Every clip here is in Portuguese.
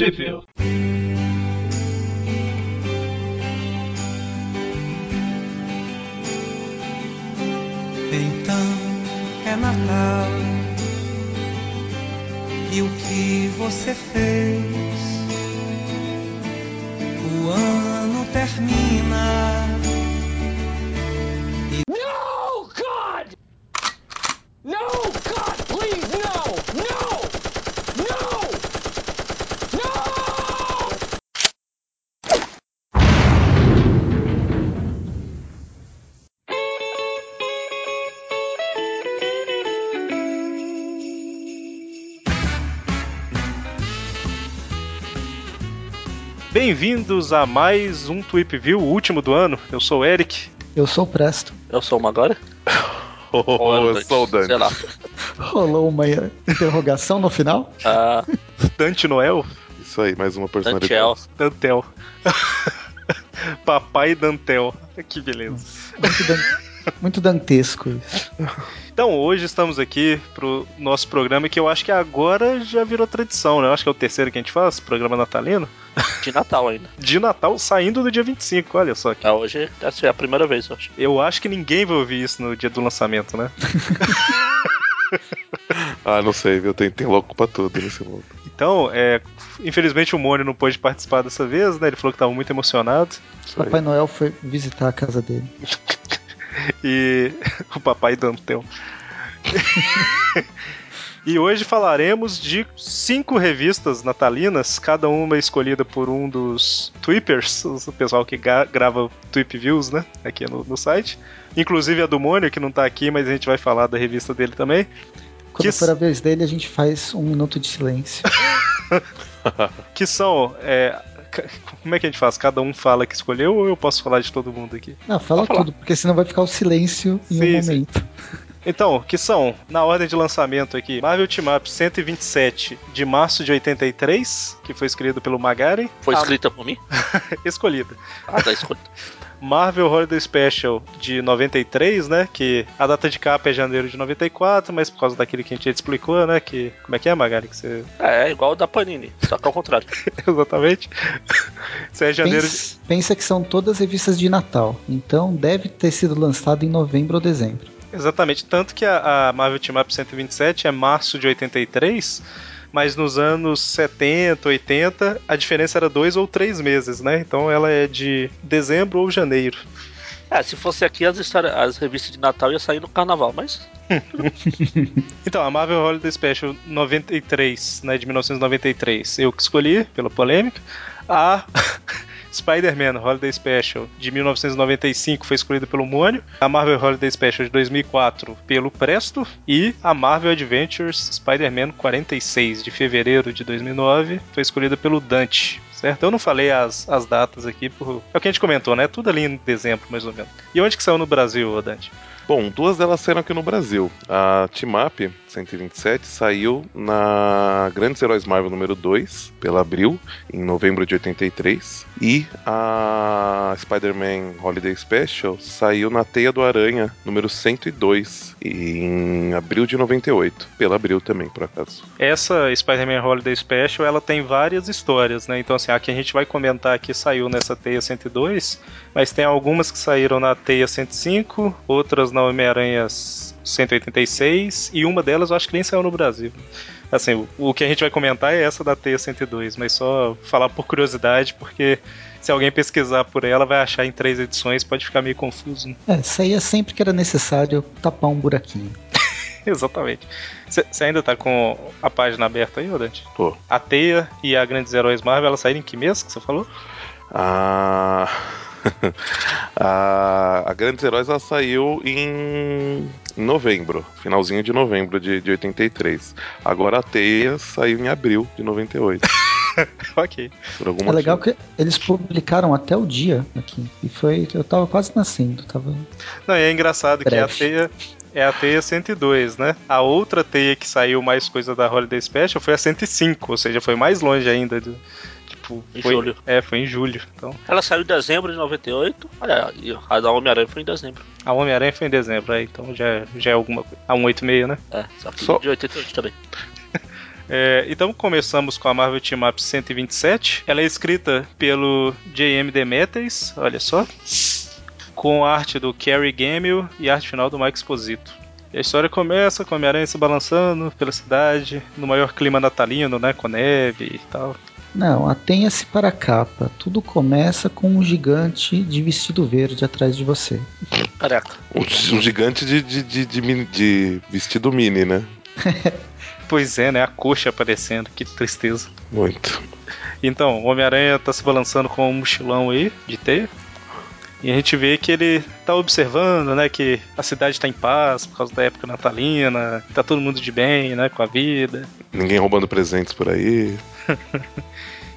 Trivia. Então é Natal e o que você fez? Bem-vindos a mais um Tweep View, o último do ano. Eu sou o Eric. Eu sou o Presto. Eu sou o Magora? Oh, Ou eu sou o Dante. Sei lá. Rolou uma interrogação no final? Ah, Dante Noel. Isso aí, mais uma personalidade. Dantiel. Dantel. Papai Dantel. Que beleza. Muito, dan- muito dantesco isso. Então, hoje estamos aqui pro nosso programa que eu acho que agora já virou tradição, né? Eu acho que é o terceiro que a gente faz, programa natalino. De Natal ainda. De Natal saindo do dia 25, olha só. Ah, hoje essa é a primeira vez, eu acho. Eu acho que ninguém vai ouvir isso no dia do lançamento, né? Ah, não sei, viu? Tem, tem louco pra tudo nesse mundo. Então, é, infelizmente o Mônio não pôde participar dessa vez, né? Ele falou que estava muito emocionado. Papai Noel foi visitar a casa dele. E o papai Dantel. e hoje falaremos de cinco revistas natalinas, cada uma escolhida por um dos Tweepers, o pessoal que grava Tweep Views, né? Aqui no, no site. Inclusive a do Mônio, que não tá aqui, mas a gente vai falar da revista dele também. Quando Que for a vez dele, a gente faz um minuto de silêncio. Que são. é, como é que a gente faz? Cada um fala que escolheu ou eu posso falar de todo mundo aqui? Não, fala Pode falar. tudo, porque senão vai ficar o silêncio em Sim, um sim. momento. Então, que são, na ordem de lançamento aqui, Marvel Team Up 127 de março de 83, que foi escolhido pelo Magari. Foi Ah, escrita por mim? escolhida. Ah, tá escrita. Marvel Holiday Special de 93, né? Que a data de capa é janeiro de 94, mas por causa daquilo que a gente já te explicou, né? Que. Como é que é, Magari? Que você. É, é igual o da Panini, só que ao contrário. Exatamente. Isso é janeiro de. Pensa, pensa que são todas revistas de Natal. Então deve ter sido lançado em novembro ou dezembro. Exatamente. Tanto que a, a Marvel Team Up 127 é março de 83, mas nos anos 70, 80, a diferença era dois ou três meses, né? Então ela é de dezembro ou janeiro. É, se fosse aqui, as, histórias, as revistas de Natal iam sair no carnaval, mas. Então, a Marvel Holiday Special 93, né, de 1993, eu que escolhi, pela polêmica. A Spider-Man Holiday Special de 1995 foi escolhida pelo Mônio. A Marvel Holiday Special de 2004 pelo Presto. E a Marvel Adventures Spider-Man 46 de fevereiro de 2009 foi escolhida pelo Dante. Certo? Eu não falei as, as datas aqui, por... é o que a gente comentou, né? Tudo ali em dezembro, mais ou menos. E onde que saiu no Brasil, Dante? Bom, duas delas saíram aqui no Brasil. A Team Up 127 saiu na Grandes Heróis Marvel número 2, pela Abril, em novembro de 83. E a Spider-Man Holiday Special saiu na Teia do Aranha número 102, em abril de 98, pela Abril também, por acaso. Essa Spider-Man Holiday Special, ela tem várias histórias, né? Então, assim, a que a gente vai comentar aqui saiu nessa teia 102, mas tem algumas que saíram na teia 105, outras na Homem-Aranha 186, e uma delas eu acho que nem saiu no Brasil. Assim, o, o que a gente vai comentar é essa da teia 102, mas só falar por curiosidade, porque se alguém pesquisar por ela, vai achar em três edições, pode ficar meio confuso. né? É, saía sempre que era necessário tapar um buraquinho. Exatamente. Você ainda tá com a página aberta aí, ô Dante? Tô. A Teia e a Grandes Heróis Marvel, elas saíram em que mês que você falou? A. a, a Grandes Heróis ela saiu em novembro, finalzinho de novembro de, de 83. Agora a Teia saiu em abril de 98. ok. Por algum É motivo. legal que eles publicaram até o dia aqui. E foi. Eu tava quase nascendo. Tava. Não, e é engraçado que a Breve. Teia é a Teia 102, né? A outra Teia que saiu mais coisa da Holiday Special foi a 105, ou seja, foi mais longe ainda. Do, tipo, Em foi, julho. É, foi em julho. Então, Ela saiu em dezembro de 98. Olha, a da Homem-Aranha foi em dezembro. a Homem-Aranha foi em dezembro, aí, então já, já é alguma coisa. A 186, né? É, só que Só- de 88 também. É, então começamos com a Marvel Team Up 127. Ela é escrita pelo J.M. Demetres, olha só, com arte do Kerry Gamble e arte final do Mike Exposito. E a história começa com a Homem-Aranha se balançando pela cidade, no maior clima natalino, né, com neve e tal. Não, atenha-se para a capa. Tudo começa com um gigante de vestido verde atrás de você. Careca. Um, um gigante de, de, de, de mini- de vestido mini, né? Pois é, né, a coxa aparecendo, que tristeza. Muito. Então, o Homem-Aranha tá se balançando com um mochilão aí de teia. E a gente vê que ele tá observando, né, que a cidade tá em paz por causa da época natalina, que tá todo mundo de bem, né, com a vida. Ninguém roubando presentes por aí.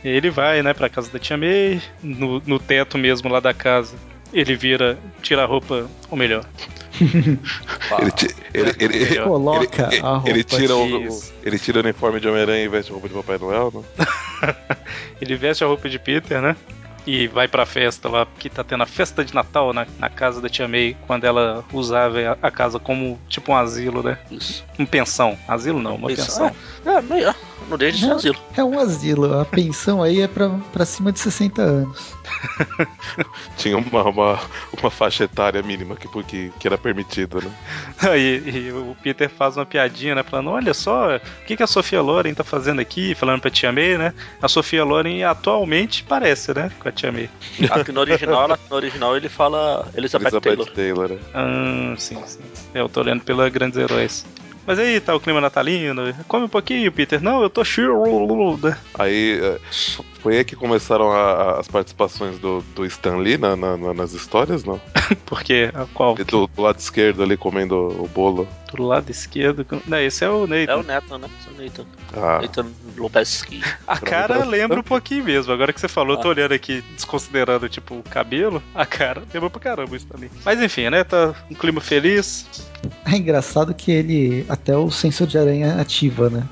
E ele vai, né, pra casa da Tia May, no, no teto mesmo lá da casa. Ele vira, tira a roupa, ou melhor, Ele, ele, ele, ele, Coloca ele- a roupa. ele tira o, ele tira o uniforme de Homem-Aranha e veste a roupa de Papai Noel, né? ele veste a roupa de Peter, né? E vai pra festa lá, que tá tendo a festa de Natal na, na casa da Tia May, quando ela usava a, a casa como tipo um asilo, né? Isso. Um pensão. Asilo não, uma Isso, pensão. É, meio. Não deixa de ser asilo. É um asilo. A pensão aí é pra, pra cima de 60 anos. Tinha uma, uma, uma faixa etária mínima que, que, que era permitida, né? Aí e o Peter faz uma piadinha, né? Falando, olha só, o que, que a Sofia Loren tá fazendo aqui? Falando pra Tia May, né? A Sofia Loren atualmente parece, né? Com a Tia May. Aqui no original, ela- no original ele fala Elizabeth, Elizabeth Taylor. Taylor. né? Ah, sim, sim. Eu tô olhando pela Grandes Heróis. Mas aí, tá o clima natalino. Come um pouquinho, Peter. Não, eu tô cheio. Aí é, foi aí que começaram a- a- as participações do, do Stan Lee na- na- na- nas histórias, não? Porque a qual? Do, do lado esquerdo ali comendo o bolo. Do lado esquerdo. Não, esse é o Nathan. É o Nathan, né? Esse é o Nathan. Ah, Nathan Lopesky. A cara lembra um pouquinho mesmo. Agora que você falou, eu tô olhando aqui, desconsiderando, tipo, o cabelo. A cara lembra pra caramba isso também. Mas enfim, né? Tá um clima feliz. É engraçado que ele. Até o sensor de aranha ativa, né?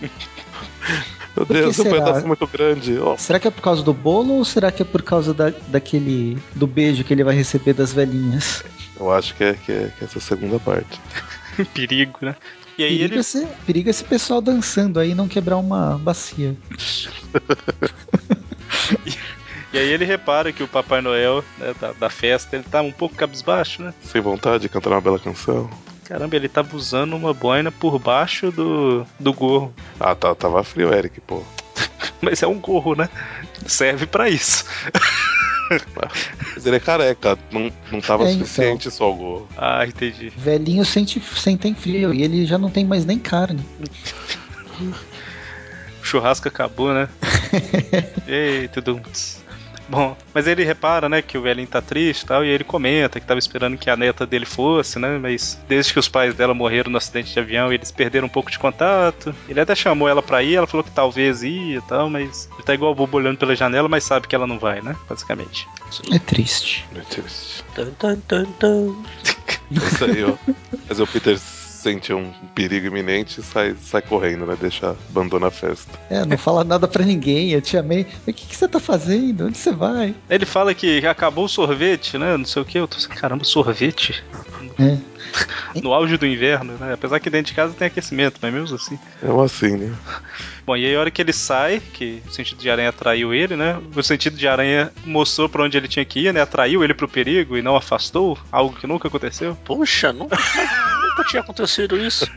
meu Deus, é um será? pedaço muito grande. Ó, Será que é por causa do bolo ou será que é por causa da, daquele. do beijo que ele vai receber das velhinhas? eu acho que é, que, é, que é essa segunda parte. Perigo, né? E aí Periga, ele. esse, periga esse pessoal dançando aí e não quebrar uma bacia. E aí ele repara que o Papai Noel, né, da, da festa, ele tá um pouco cabisbaixo, né? Sem vontade de cantar uma bela canção. Caramba, ele tava usando uma boina por baixo do, do gorro. Ah, tá, tava frio, Eric, pô. Mas é um gorro, né? Serve pra isso. Mas ele é careca, não, não tava É, então. suficiente só o gorro. Ah, entendi. Velhinho sente, sentem frio e ele já não tem mais nem carne. O churrasco acabou, né? Eita, Dunks. Bom, mas ele repara, né, que o velhinho tá triste e tal, e ele comenta que tava esperando que a neta dele fosse, né, mas desde que os pais dela morreram no acidente de avião, eles perderam um pouco de contato. Ele até chamou ela pra ir, ela falou que talvez ia e tal, mas ele tá igual o bobo olhando pela janela, mas sabe que ela não vai, né, basicamente. É triste. Meu Deus. Tan, tan, tan, tan. Isso aí, ó. Mas o Peter sente um perigo iminente e sai, sai correndo, né? Deixa, abandona a festa. É, não fala nada pra ninguém. Eu te amei. O que, que você tá fazendo? Onde você vai? Ele fala que acabou o sorvete, né, não sei o que, eu tô assim, caramba, sorvete? É. No auge do inverno, né, apesar que dentro de casa tem aquecimento, mas mesmo assim. É um assim, né? Bom, e aí a hora que ele sai, que o sentido de aranha atraiu ele, né? O sentido de aranha mostrou pra onde ele tinha que ir, né? Atraiu ele pro perigo e não afastou, algo que nunca aconteceu. Puxa, nunca, nunca tinha acontecido isso.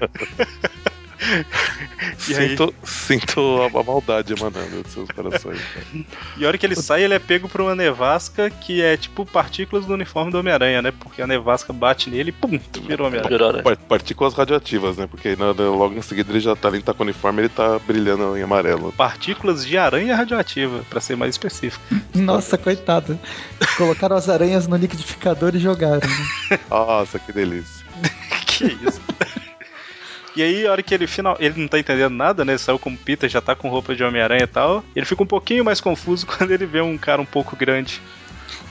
E aí? Sinto, sinto a, a maldade emanando dos seus corações. cara. E a hora que ele sai, ele é pego por uma nevasca que é tipo partículas do uniforme do Homem-Aranha, né? Porque a nevasca bate nele e pum, virou Homem-Aranha. Né? Par- Partículas radioativas, né? Porque na- na- logo em seguida ele já tá ali, tá com o uniforme, ele tá brilhando em amarelo. Partículas de aranha radioativa, pra ser mais específico. Nossa, coitado. Colocaram as aranhas no liquidificador e jogaram. né? Nossa, que delícia. Que isso? E aí, a hora que ele final. Ele não tá entendendo nada, né? Ele saiu como Peter, já tá com roupa de Homem-Aranha e tal. Ele fica um pouquinho mais confuso quando ele vê um cara um pouco grande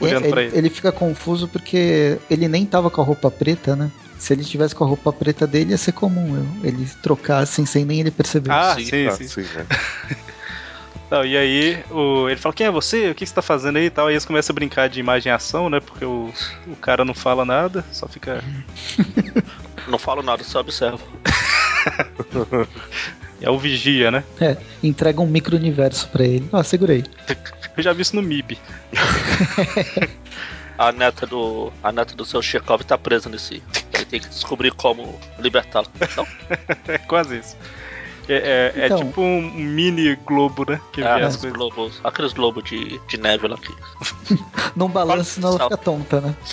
olhando É, pra ele, ele. fica confuso porque ele nem tava com a roupa preta, né? Se ele tivesse com a roupa preta dele, ia ser comum eu- ele trocar assim sem nem ele perceber. Ah, Sim, sim, Ah, sim. sim, né? Não, e aí o, ele fala, quem é você? O que você tá fazendo aí e tal? Aí eles começam a brincar de imagem e ação, né? Porque o, o cara não fala nada, só fica. Não falo nada, só observo. É o Vigia, né? É, entrega um micro-universo pra ele. Ó, segurei. Eu já vi isso no MIB. A neta do. A neta do seu Chekhov tá presa nesse. Ele tem que descobrir como libertá-la. Não? É quase isso. É, é- é Então. tipo um mini globo, né? Que É, as coisas. globos, aqueles globos de, de neve lá que. Não balança, senão ela fica tonta, né?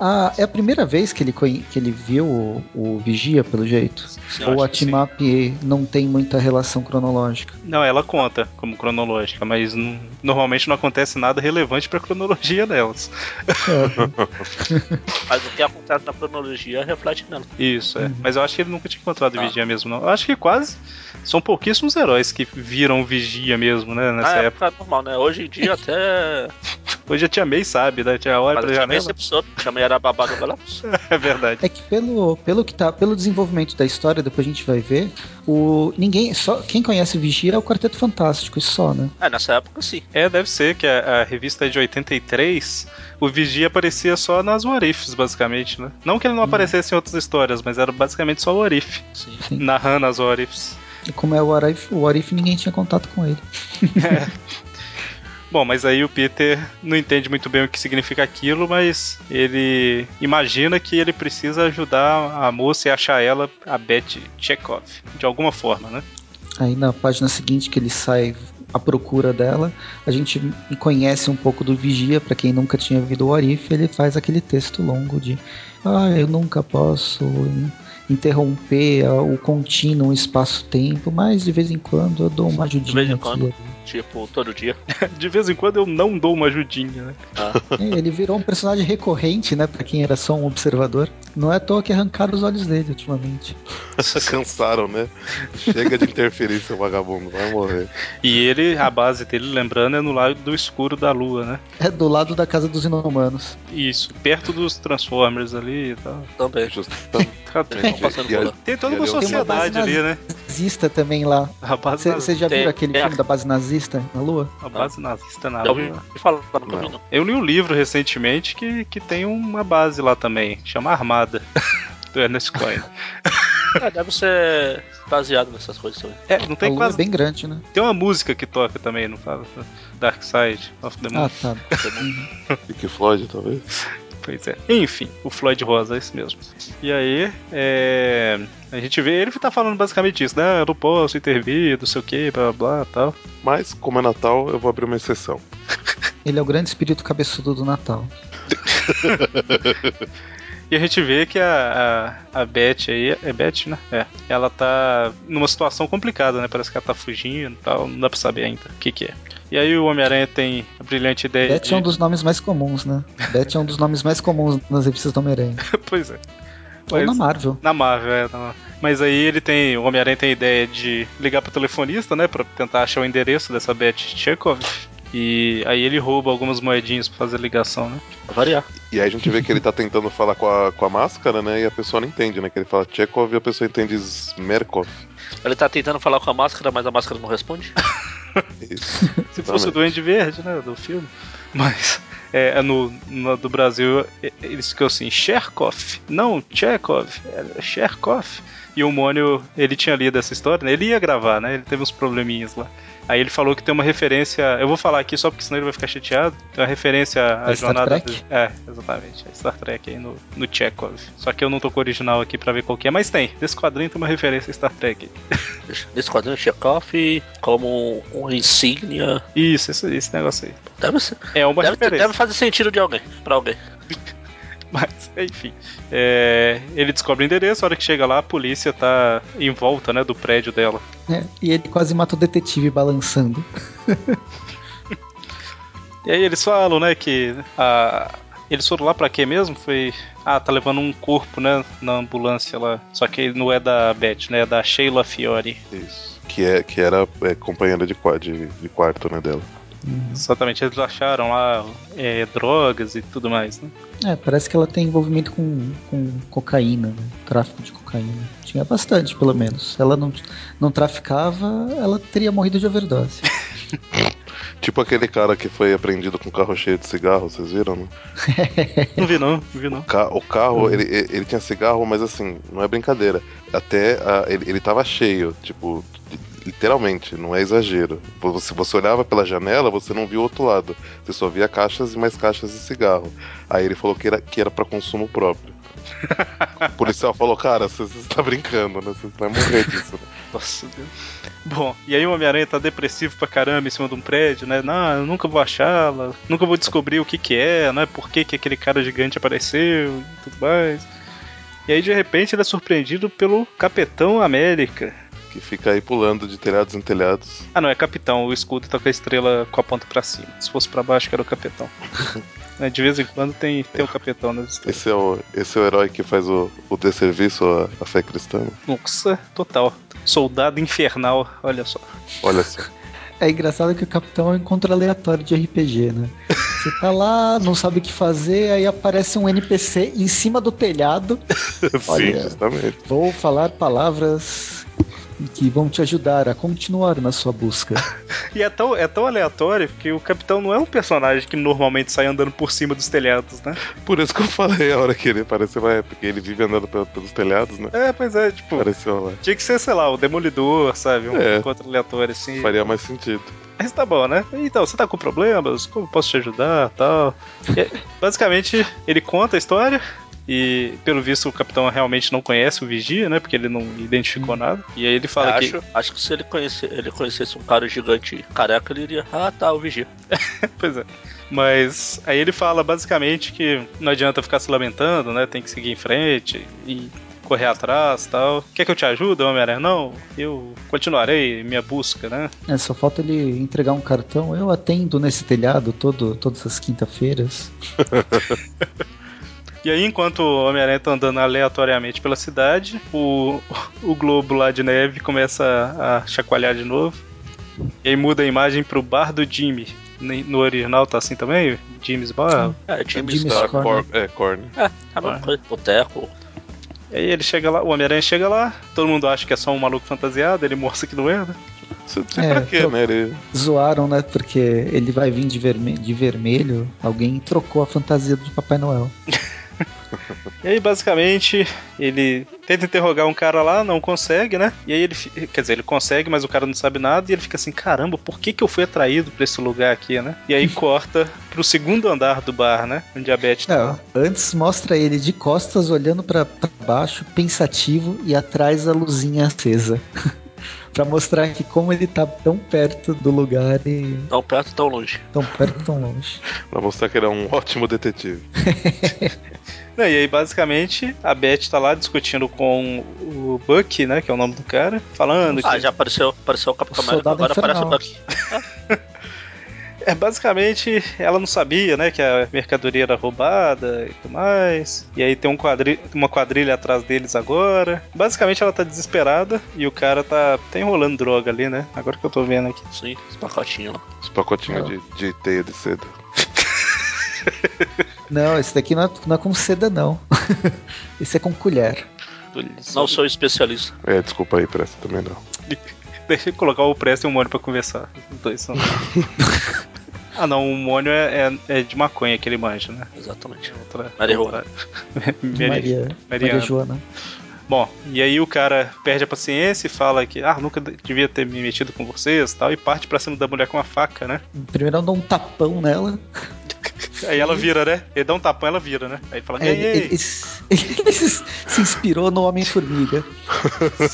Ah, é a primeira vez que ele, que ele viu o, o Vigia, pelo jeito? Sim, Ou a. Timap não tem muita relação cronológica? Não, ela conta como cronológica, mas não- normalmente não acontece nada relevante pra cronologia delas. Mas o que acontece na cronologia reflete nela. Isso, é. Uhum. Mas eu acho que ele nunca tinha encontrado o Tá. Vigia mesmo, não. Eu acho que quase. São pouquíssimos heróis que viram o Vigia mesmo, né? Nessa Na época. época é normal, né? Hoje em dia até. Hoje a Tia May sabe, né? Tia Olha Mas pra eu janela. esse episódio. Também era babado dela. É verdade. É que pelo, pelo que tá, pelo desenvolvimento da história, depois a gente vai ver, o ninguém, só quem conhece o Vigia é o Quarteto Fantástico, isso só, né? É, nessa época sim. É, deve ser que a, a revista é de 83, o Vigia aparecia só nas What Ifs, basicamente, né? Não que ele não aparecesse em outras histórias, mas era basicamente só o What If, Sim. Sim. narrando as What Ifs. E como é o Arif, o Arif ninguém tinha contato com ele. Bom, mas aí o Peter não entende muito bem o que significa aquilo, mas ele imagina que ele precisa ajudar a moça e achar ela, a Beth Chekhov, de alguma forma, né? Aí na página seguinte que ele sai à procura dela, a gente conhece um pouco do Vigia, pra quem nunca tinha visto o Arif, ele faz aquele texto longo de ah, eu nunca posso in- interromper o contínuo espaço-tempo, mas de vez em quando eu dou uma ajudinha vez em aqui. Tipo, todo dia. De vez em quando eu não dou uma ajudinha, né? Ah, É, ele virou um personagem recorrente, né, Pra quem era só um observador. Não é à toa que arrancaram os olhos dele ultimamente. Cansaram, né? Chega de interferir, seu vagabundo, vai morrer. E ele, a base dele, lembrando, é no lado escuro da lua, né? É do lado da casa dos inumanos. Isso, perto dos Transformers ali e tal. também. E a- por lá. Tem toda uma sociedade ali, né? Nazista também lá. Você já Tem- viu aquele filme da base nazista na Lua? a base nazista na lua. Eu li um livro recentemente que, que tem uma base lá também, chama Armada, do Ernest Cline. É, deve ser baseado nessas coisas também. É, não a tem Lua quase. é bem grande, né? Tem uma música que toca também, não fala? Dark Side of the Moon. Ah, tá. Pink Floyd, talvez. Pois é. Enfim, o Floyd Rosa, é esse mesmo. E aí, é, a gente vê, ele tá falando basicamente isso, né? Eu não posso intervir, não sei o que, blá blá blá tal. Mas, como é Natal, eu vou abrir uma exceção. Ele é o grande espírito cabeçudo do Natal. E a gente vê que a, a, a Beth aí, é Beth, né? É. Ela tá numa situação complicada, né? Parece que ela tá fugindo e tal, não dá pra saber ainda o que que é. E aí o Homem-Aranha tem a brilhante ideia Beth de... é um dos nomes mais comuns, né? Beth é um dos nomes mais comuns nas revistas do Homem-Aranha. pois é. Ou Mas- na Marvel. Na Marvel, é. na. Mas aí ele tem. O Homem-Aranha tem a ideia de ligar pro telefonista, né? Pra tentar achar o endereço dessa Beth Chekhov. E aí ele rouba algumas moedinhas pra fazer ligação, né? Pra variar. E aí a gente vê que ele tá tentando falar com a, com a máscara, né? E a pessoa não entende, né? Que ele fala Chekhov e a pessoa entende Smerkov. Ele tá tentando falar com a máscara, mas a máscara não responde. Isso. Se fosse o Duende Verde, né? Do filme. Mas. É, no, no- do Brasil, é, eles ficam assim, Cherkov, não, Chekhov, é Cherkov. E o Mônio, ele tinha lido essa história, né? Ele ia gravar, né? Ele teve uns probleminhas lá. Aí ele falou que tem uma referência. Eu vou falar aqui só porque senão ele vai ficar chateado. Tem uma referência à A Star jornada. É, exatamente. A Star Trek aí no, no Chekhov. Só que eu não tô com o original aqui pra ver qual que é, mas tem. Nesse quadrinho tem uma referência a Star Trek. Nesse quadrinho, Chekhov como um insígnia. Isso, esse, esse negócio aí. Deve ser. É uma Deve, referência. deve fazer sentido de alguém. Pra alguém. Mas, enfim. É, ele descobre o endereço, a hora que chega lá, a polícia tá em volta, né, do prédio dela. É, e ele quase mata o detetive balançando. E aí eles falam, né, que a... eles foram lá pra quê mesmo? Foi. Ah, tá levando um corpo, né, na ambulância lá. Só que não é da Beth, né, é da Sheila Fiore. Isso. Que, é, que era é, companheira de, de, de quarto, né, dela. Exatamente, eles acharam lá é, drogas e tudo mais, né? É, parece que ela tem envolvimento com, com cocaína, né? Tráfico de cocaína. Tinha bastante, pelo menos. Se ela não, não traficava, ela teria morrido de overdose. Tipo aquele cara que foi apreendido com um carro cheio de cigarro, vocês viram, né? Não vi não, não vi não. O, ca- o carro, ele, ele ele tinha cigarro, mas assim, não é brincadeira. Até ah, ele, ele tava cheio, tipo, literalmente, não é exagero. Se você olhava pela janela, você não via o outro lado. Você só via caixas e mais caixas de cigarro. Aí ele falou que era, que era pra consumo próprio. O policial falou, cara, você, você tá brincando, né? Você vai morrer disso. né?" Nossa Deus. Bom, e aí o Homem-Aranha tá depressivo pra caramba em cima de um prédio, né? Não, eu nunca vou achá-la, nunca vou descobrir o que que é, não é por que que aquele cara gigante apareceu e tudo mais. E aí de repente ele é surpreendido pelo Capitão América. Que fica aí pulando de telhados em telhados. Ah, não, é Capitão, o escudo tá com a estrela com a ponta pra cima. Se fosse pra baixo, que era o Capitão. Né, De vez em quando tem, tem o Capitão nas estrelas. Esse é o, esse é o herói que faz o, o desserviço à, à fé cristã. Nossa, total. Soldado infernal, olha só. Olha só. É engraçado que o capitão é um encontro aleatório de RPG, né? Você tá lá, não sabe o que fazer, aí aparece um NPC em cima do telhado. Sim, Olha. justamente. Vou falar palavras que vão te ajudar a continuar na sua busca. E é tão, é tão aleatório que o Capitão não é um personagem que normalmente sai andando por cima dos telhados, né? Por isso que eu falei a hora que ele apareceu, é porque ele vive andando pe- pelos telhados, né? É, pois é, tipo, Apareceu lá. tinha que ser, sei lá, o Demolidor, sabe? Um É. encontro aleatório assim. Faria mais sentido. Mas tá bom, né? Então, você tá com problemas? Como posso te ajudar tal? E, basicamente, ele conta a história. E pelo visto o capitão realmente não conhece o Vigia, né? Porque ele não identificou nada. E aí ele fala que. acho, acho que se ele, conhecer, ele conhecesse um cara gigante careca, ele iria. Ah, tá, o vigia. Pois é. Mas aí ele fala basicamente que não adianta ficar se lamentando, né? Tem que seguir em frente e correr atrás tal. Quer que eu te ajude, Homem-Aranha? Não, eu continuarei minha busca, né? É, só falta ele entregar um cartão. Eu atendo nesse telhado todo, todas as quinta-feiras. E aí, enquanto o Homem-Aranha tá andando aleatoriamente pela cidade, o, o globo lá de neve começa a, a chacoalhar de novo. E aí muda a imagem pro bar do Jimmy. No original tá assim também? Jimmy's Bar. É, James James Scott. Scott. Cor, é, corne. É, é a mesma coisa. Boteco. E aí ele chega lá, o Homem-Aranha chega lá, todo mundo acha que é só um maluco fantasiado, ele mostra que não é, né? Você sei É, pra quê, né? Ele, Zoaram, né? Porque ele vai vir de, verme de vermelho. Alguém trocou a fantasia do Papai Noel. E aí, basicamente, ele tenta interrogar um cara lá, não consegue, né? E aí ele, quer dizer, ele consegue, mas o cara não sabe nada, e ele fica assim, caramba, por que que eu fui atraído pra esse lugar aqui, né? E aí corta pro segundo andar do bar, né? Onde a Beth tá. Não, antes mostra ele de costas olhando pra baixo, pensativo e atrás a luzinha acesa. Pra mostrar que como ele tá tão perto do lugar e Tão perto, tão longe. tão perto, tão longe. pra mostrar que ele é um ótimo detetive. Não, e aí, basicamente, a Beth tá lá discutindo com o Buck, né? Que é o nome do cara, falando Ah, que. já apareceu, apareceu o Capitão América, agora aparece o Infernal. É, basicamente, ela não sabia, né, que a mercadoria era roubada e tudo mais. E aí tem um quadri uma quadrilha atrás deles agora. Basicamente, ela tá desesperada e o cara tá, tá enrolando droga ali, né? Agora que eu tô vendo aqui. Sim, os pacotinhos lá. Os pacotinhos de, de teia de seda. Não, esse daqui não é, não é com seda, não. esse é com colher. Não sou especialista. É, desculpa aí, presta também não. Deixa eu colocar o Presto e o Mônio pra conversar. Os dois são. Ah, não, o Mônio é, é, é de maconha que ele manja, né? Exatamente. Outra. Marihuana. outra- Mari- Maria, Mariana. Maria Joana. Bom, e aí o cara perde a paciência e fala que, ah, nunca devia ter me metido com vocês e tal, e parte pra cima da mulher com uma faca, né? Primeiro ela dá um tapão nela. Aí ela vira, né? Ele dá um tapão, ela vira, né? Aí fala, É, ei, ele, ei. ele- ele se inspirou no Homem-Formiga.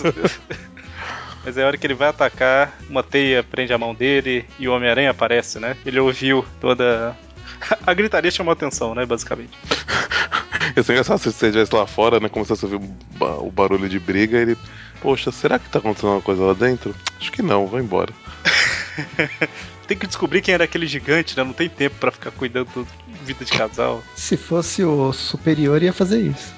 Mas é a hora que ele vai atacar, uma teia prende a mão dele e o Homem-Aranha aparece, né? Ele ouviu toda. A gritaria chamou a atenção, né? Basicamente. Ia ser engraçado se você estivesse lá fora, né? Começasse a ouvir o ba- o barulho de briga e ele. Poxa, será que tá acontecendo uma coisa lá dentro? Acho que não, vou embora. Tem que descobrir quem era aquele gigante, né? Não tem tempo pra ficar cuidando da vida de casal. Se fosse o superior, ia fazer isso.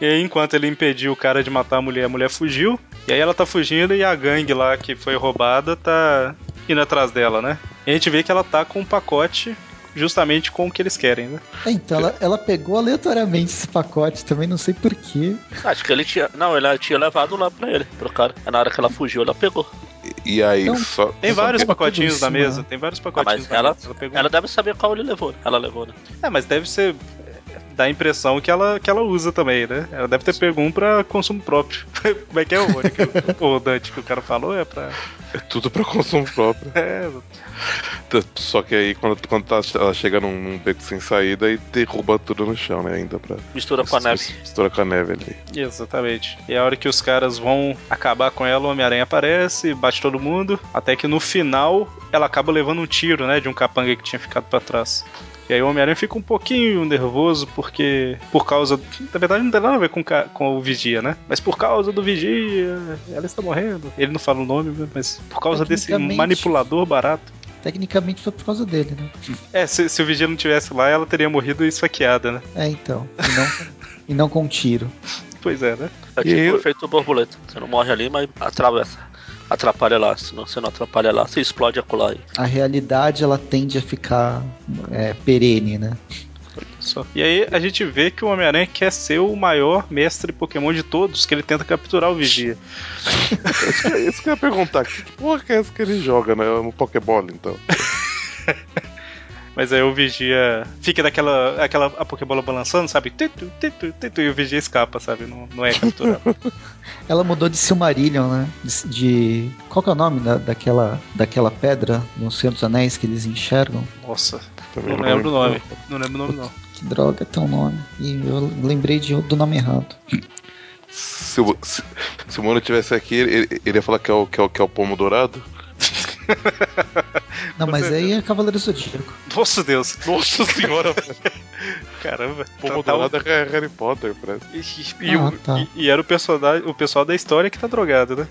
E aí, enquanto ele impediu o cara de matar a mulher, a mulher fugiu. E aí ela tá fugindo e a gangue lá que foi roubada tá indo atrás dela, né? E a gente vê que ela tá com um pacote justamente com o que eles querem, né? É, então ela, ela pegou aleatoriamente esse pacote, também não sei porquê. Acho que ele tinha. Não, ele tinha levado lá pra ele, pro cara. Na hora que ela fugiu, ela pegou. E aí, Então, só. Tem Só vários pacotinhos na né? mesa, tem vários pacotinhos mas na ela- mesa. pegou... Ela deve saber qual ele levou. Ela levou, né? É, mas deve ser. Dá a impressão que ela, que ela usa também, né? Ela deve ter pego um pra consumo próprio. Como é que é o Rony? o- Dante que o cara falou? É pra. É tudo pra consumo próprio. É, Só que aí, quando, quando tá- ela chega num, num beco sem saída e derruba tudo no chão, né? Ainda pra. Mistura com a neve. Mistura com a neve ali. exatamente. E a hora que os caras vão acabar com ela, o Homem-Aranha aparece, bate todo mundo. Até que no final ela acaba levando um tiro, né? De um capanga que tinha ficado pra trás. E aí o Homem-Aranha fica um pouquinho nervoso porque. Por causa. Na verdade não tem nada a ver com, com o Vigia, né? Mas por causa do Vigia, ela está morrendo. Ele não fala o nome, mas por causa desse manipulador barato. Tecnicamente foi por causa dele, né? É, se, se o Vigia não tivesse lá, ela teria morrido esfaqueada, né? É, então. E não, e não com um tiro. Pois é, né? É E tipo eu- o efeito borboleta. Você não morre ali, mas atravessa. Atrapalha lá. Se não, você não atrapalha lá, você explode acolá aí. A realidade, ela tende a ficar é, perene, né? E aí a gente vê que o Homem-Aranha quer ser o maior mestre Pokémon de todos, que ele tenta capturar o Vigia. Isso que, isso que eu ia perguntar. Que porra que é essa que ele joga, né? No Pokébola, então. Mas aí o Vigia fica daquela aquela, a Pokébola balançando, sabe? Titu, titu, titu, e o Vigia escapa, sabe? Não, não é capturado. Ela mudou de Silmarillion, né? De. de- qual que é o nome da, daquela, daquela pedra no Senhor dos Anéis que eles enxergam? Nossa, não lembro o nome. Não lembro o nome, não. Que droga tem um nome. E eu lembrei de, do nome errado. Se, o- se, se o Mono tivesse aqui, ele, ele ia falar que é o, que é o, que é o pomo dourado? Não, mas aí é Cavaleiro Zodíaco. Nossa Deus, Nossa senhora, caramba. pomo Tá- tá- é Harry Potter, parece. E, e o- Ah, tá. e- e era o pessoal, da, o pessoal da história que tá drogado, né?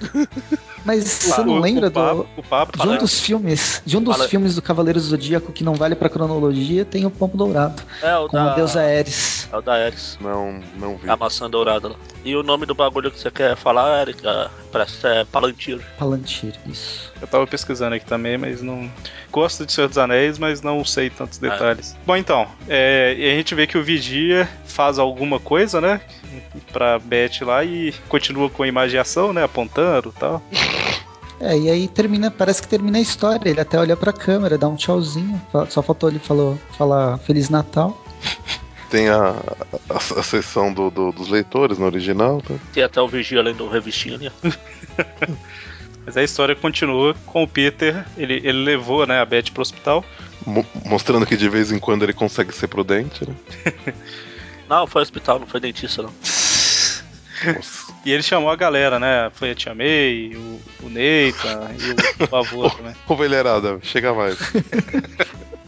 Mas você não lembra o do. O papo De um dos filmes, de um dos Fala- filmes do Cavaleiro Zodíaco que não vale pra cronologia, tem o Pombo Dourado, É o com da. a deusa Ares. É o da Ares. Não, não vi. A maçã dourada lá. E o nome do bagulho que você quer falar, Eric, é, parece que é Palantir. Palantir, isso. Eu tava pesquisando aqui também, mas não. Gosto de Senhor dos Anéis, mas não sei tantos detalhes. Bom, então, é, e a gente vê que o Vigia faz alguma coisa, né? Pra Beth lá e continua com a imagem de ação, né? Apontando e tal. É, e aí termina, parece que termina a história. Ele até olha pra câmera, dá um tchauzinho. Só faltou ele falou, falar Feliz Natal. Tem a, a, a seção do, do- dos leitores no original, tá? Tem até o Vigia lendo o revistinho ali. Mas a história continua com o Peter. Ele, ele levou né, a Beth pro hospital. Mo- mostrando que de vez em quando ele consegue ser prudente, né? Não, foi hospital, não foi dentista, não. E ele chamou a galera, né? Foi a Tia May, o, o Nathan e o, o avô também. Ovelherada, chega mais.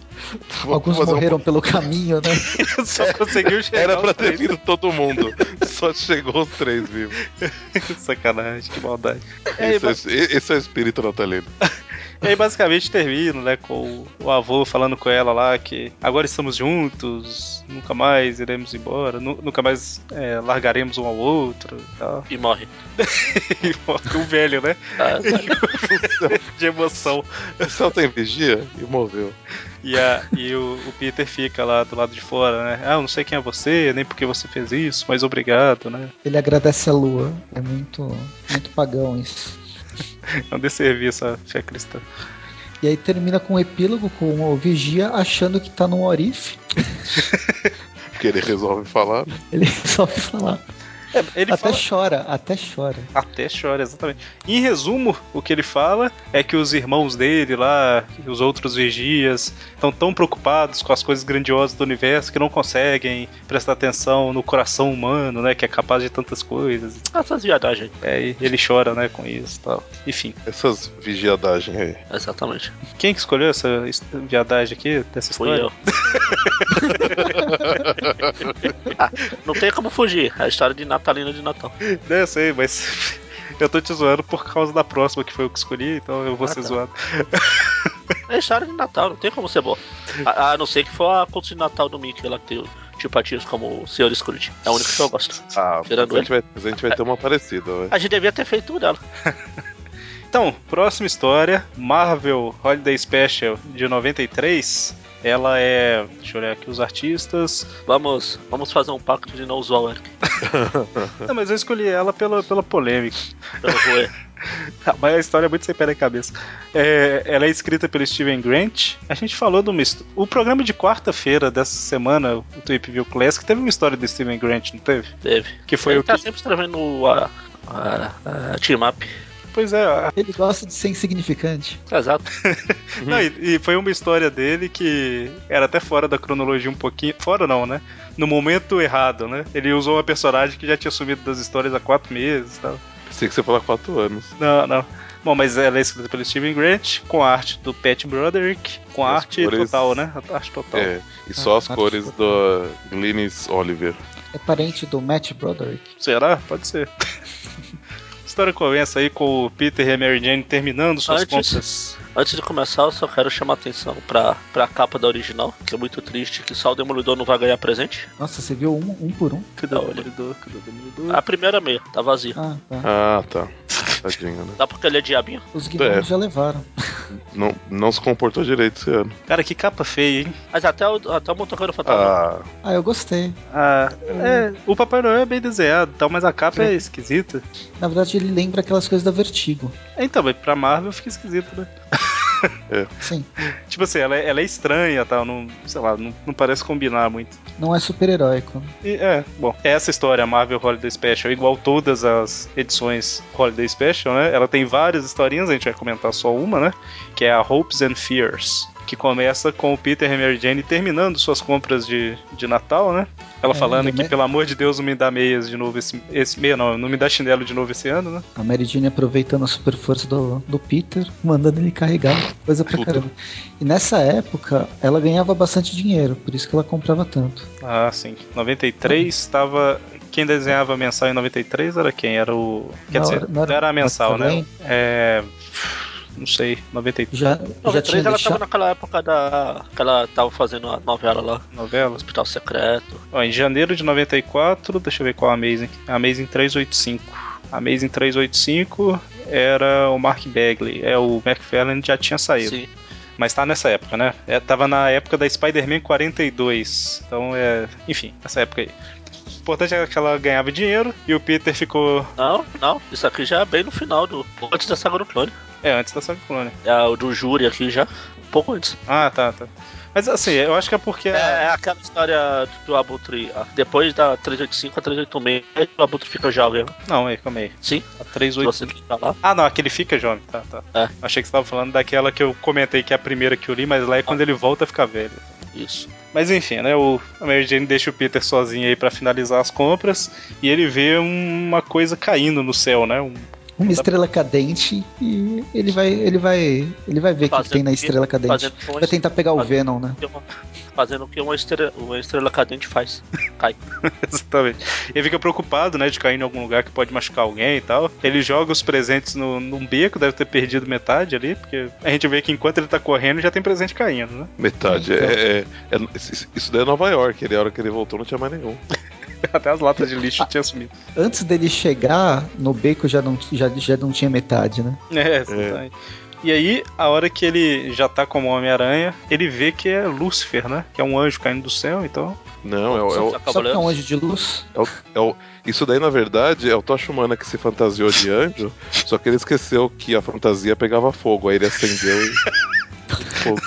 Alguns fazer um- morreram pelo caminho, né? Só conseguiu chegar. Era pra ter vindo todo mundo. Só chegou os três vivos. Sacanagem, que maldade. E aí, Esse, é, esse é o espírito natalino. E aí basicamente termina, né, com o, avô falando com ela lá que agora estamos juntos, nunca mais iremos embora, nu- nunca mais é, largaremos um ao outro e tal. E morre. E morre o velho, né? Ah, De emoção. O céu tem vigia e morreu. E, a, e o, o Peter fica lá do lado de fora, né? Ah, eu não sei quem é você, nem porque você fez isso, mas obrigado, né? Ele agradece a lua. É muito, muito pagão isso. É um desserviço a fé cristã. E aí termina com um epílogo com o Vigia achando que tá no Orif. Porque ele resolve falar. Ele só falar. É, ele até fala, chora, até chora. Até chora, exatamente. Em resumo, o que ele fala é que os irmãos dele lá, os outros vigias, estão tão preocupados com as coisas grandiosas do universo que não conseguem prestar atenção no coração humano, né? Que é capaz de tantas coisas. essas viadagens. É, e ele chora, né, com isso e tal. Enfim, Essas vigiadagens aí. Exatamente. quem que escolheu essa viadagem aqui, dessa Fui história? eu. Ah, não tem como fugir. A história de Natalina de Natal. Não, eu sei, mas eu tô te zoando por causa da próxima que foi eu que escolhi, então eu vou Ah, ser tá. zoado. É história de Natal, não tem como ser boa. A, a não ser que for a conta de Natal do Mickey, lá que tem o tio Patinhos como o Sr. Scrooge. É a única que eu gosto. Ah, Tirando a gente, vai, a gente vai ter uma parecida, né? A gente devia ter feito dela. Então, próxima história, Marvel Holiday Special de 93. Ela é. Deixa eu olhar aqui os artistas. Vamos, vamos fazer um pacto de não usar o. Não, mas eu escolhi ela pela, pela polêmica. Pelo. Ah, Mas a história é muito sem pé na cabeça. É, ela é escrita pelo Steven Grant. A gente falou histó- O programa de quarta-feira dessa semana, o Tweep View Classic, teve uma história do Steven Grant, não teve? Teve. Que foi Ele o tá que. sempre escrevendo a, a, a team up. Pois é, Ele gosta de ser insignificante. Exato. Não, e, e foi uma história dele que era até fora da cronologia um pouquinho. Fora não, né? No momento errado, né? Ele usou uma personagem que já tinha sumido das histórias há quatro meses e tal. Pensei que você falar quatro anos. Não, não. Bom, mas ela é escrita pelo Steven Grant, com a arte do Pat Broderick, com a As arte cores- total, né? A arte total. É, e só as Ah, cores do Glynis Oliver. É parente do Matt Broderick. Será? Pode ser. A história começa aí com o Peter e a Mary Jane terminando suas Antes- compras. Antes de começar, eu só quero chamar a atenção pra, pra capa da original, que é muito triste, que só o Demolidor não vai ganhar presente. Nossa, você viu um, um por um? Cadê o. Demolidor? Cadê o Demolidor? A primeira meia, tá vazia. Ah, tá. Ah, tá. Tadinho, né? Dá porque ele é diabinho? Os gnomos É. já levaram. Não, não se comportou direito esse ano. Cara, que capa feia, hein? Mas até o, até o motoqueiro fantasma. Ah, Ah, eu gostei. Ah, é, o Papai Noel é bem desenhado e tal, mas a capa é esquisita. Na verdade, ele lembra aquelas coisas da Vertigo. Então, mas pra Marvel fica esquisito, né? Sim, Tipo assim, ela é, ela é estranha e tal, não, sei lá, não, não parece combinar muito. não é super-heróico. E, é, bom, essa história, a Marvel Holiday Special, é igual todas as edições Holiday Special, né? Ela tem várias historinhas, a gente vai comentar só uma, né? Que é a Hopes and Fears. Que começa com o Peter e a Mary Jane terminando suas compras de, de Natal, né? Ela É, falando que, me- pelo amor de Deus, não me dá meias de novo esse, esse meia, não, não me dá chinelo de novo esse ano, né? A Mary Jane aproveitando a super força do, do Peter, mandando ele carregar coisa pra Tudo. caramba. E nessa época, ela ganhava bastante dinheiro, por isso que ela comprava tanto. Ah, sim. 93 estava. Quem desenhava mensal em 93 era quem? Era o. Quer Não, dizer, não não era- mensal, né? É. Não sei, 93 Já, já 93 tinha ela tava deixado. naquela época da. que ela tava fazendo a novela lá, novela. Hospital Secreto. Ó, em janeiro de 94, deixa eu ver qual a Amazing. A Amazing 385. A Amazing 385 era o Mark Bagley. É, o McFarlane já tinha saído. Sim. Mas tá nessa época, né? É, tava na época da Spider-Man 42. Então é. Enfim, essa época aí. O importante é que ela ganhava dinheiro e o Peter ficou. Não, não. Isso aqui já é bem no final do. Antes da saga do clone. É, antes da Saga Clone. É o do júri aqui já. Um pouco antes. Ah, tá, tá. Mas assim, eu acho que é porque. É, é aquela história do Abutre. ah, Depois da 385 a 386, o Abutre fica jovem. né? Não, aí, calma aí. Sim, A se 38. você clicar lá. Ah, não, aquele fica jovem. Tá, tá. É. Achei que você tava falando daquela que eu comentei que é a primeira que eu li, mas lá é quando ele volta a ficar velho. Isso. Mas enfim, né? O a Mary Jane deixa o Peter sozinho aí pra finalizar as compras e ele vê uma coisa caindo no céu, né? Um- Uma estrela cadente e ele vai, ele vai, ele vai ver o que, tem na estrela cadente. Fazendo Vai tentar pegar o Venom, né? que uma- fazendo o que uma estrela, uma estrela cadente faz. Cai. Exatamente. Ele fica preocupado, né, de cair em algum lugar que pode machucar alguém e tal. Ele joga os presentes no, num beco, deve ter perdido metade ali, porque a gente vê que enquanto ele tá correndo já tem presente caindo, né? metade. Então. É, é- é- isso- isso daí é Nova York. Ele, a hora que ele voltou, não tinha mais nenhum. Até as latas de lixo tinha sumido. Antes dele chegar no beco já não, já, já não tinha metade, né? É, exatamente. E aí, a hora que ele já tá como Homem-Aranha, ele vê que é Lúcifer, né? Que é um anjo caindo do céu, então. Não, é, o- é o- Só Só que é um anjo de luz. é o- Isso daí, na verdade, é o Tocha Humana que se fantasiou de anjo, só que ele esqueceu que a fantasia pegava fogo. Aí ele acendeu e. Fogo.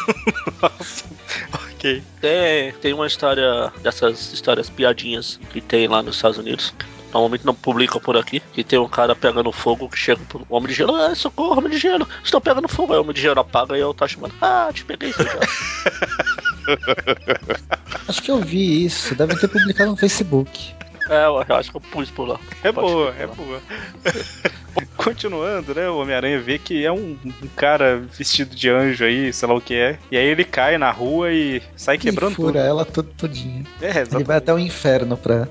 Ok. Tem, tem uma história dessas histórias piadinhas que tem lá nos Estados Unidos. Normalmente não publicam por aqui. Que tem um cara pegando fogo que chega pro homem de gelo. Ah, socorro, homem de gelo. Estou pegando fogo. Aí o homem de gelo apaga e eu tô chamando. Ah, te peguei, seu. Acho que eu vi isso. Devem ter publicado no Facebook. É, eu acho que eu pus por lá. É Pode boa, é boa. Continuando, né? O Homem-Aranha vê que é um, um cara vestido de anjo aí, sei lá o que é. E aí ele cai na rua e sai quebrando e fura tudo. ela todo, todinha. É, Ele vai exatamente. até o inferno pra,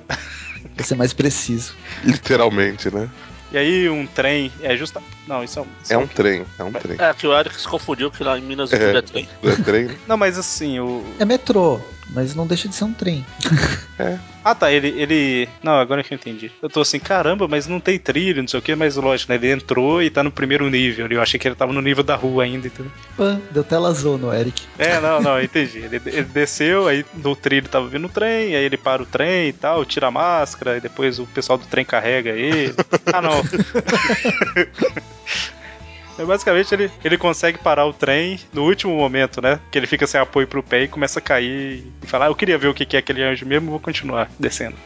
pra ser mais preciso. Literalmente, né? E aí um trem. É justa. Não, isso é um. isso É um trem, é um trem. É, que o Eric se confundiu que lá em Minas É. tudo é trem. É trem? Não, mas assim, o. É metrô. Mas não deixa de ser um trem. Ah, tá, ele, ele. Não, agora que eu entendi. Eu tô assim, caramba, mas não tem trilho, não sei o que, mas lógico, né? Ele entrou e tá no primeiro nível. Eu achei que ele tava no nível da rua ainda, entendeu? Pã, deu tela no Eric. É, não, não, entendi. Ele, ele desceu, aí no trilho tava vindo o trem, aí ele para o trem e tal, tira a máscara, e depois o pessoal do trem carrega ele. Ah, não. É, Basicamente, ele, ele consegue parar o trem no último momento, né? Que ele fica sem apoio pro pé e começa a cair e falar: ah, Eu queria ver o que que é aquele anjo mesmo, vou continuar descendo.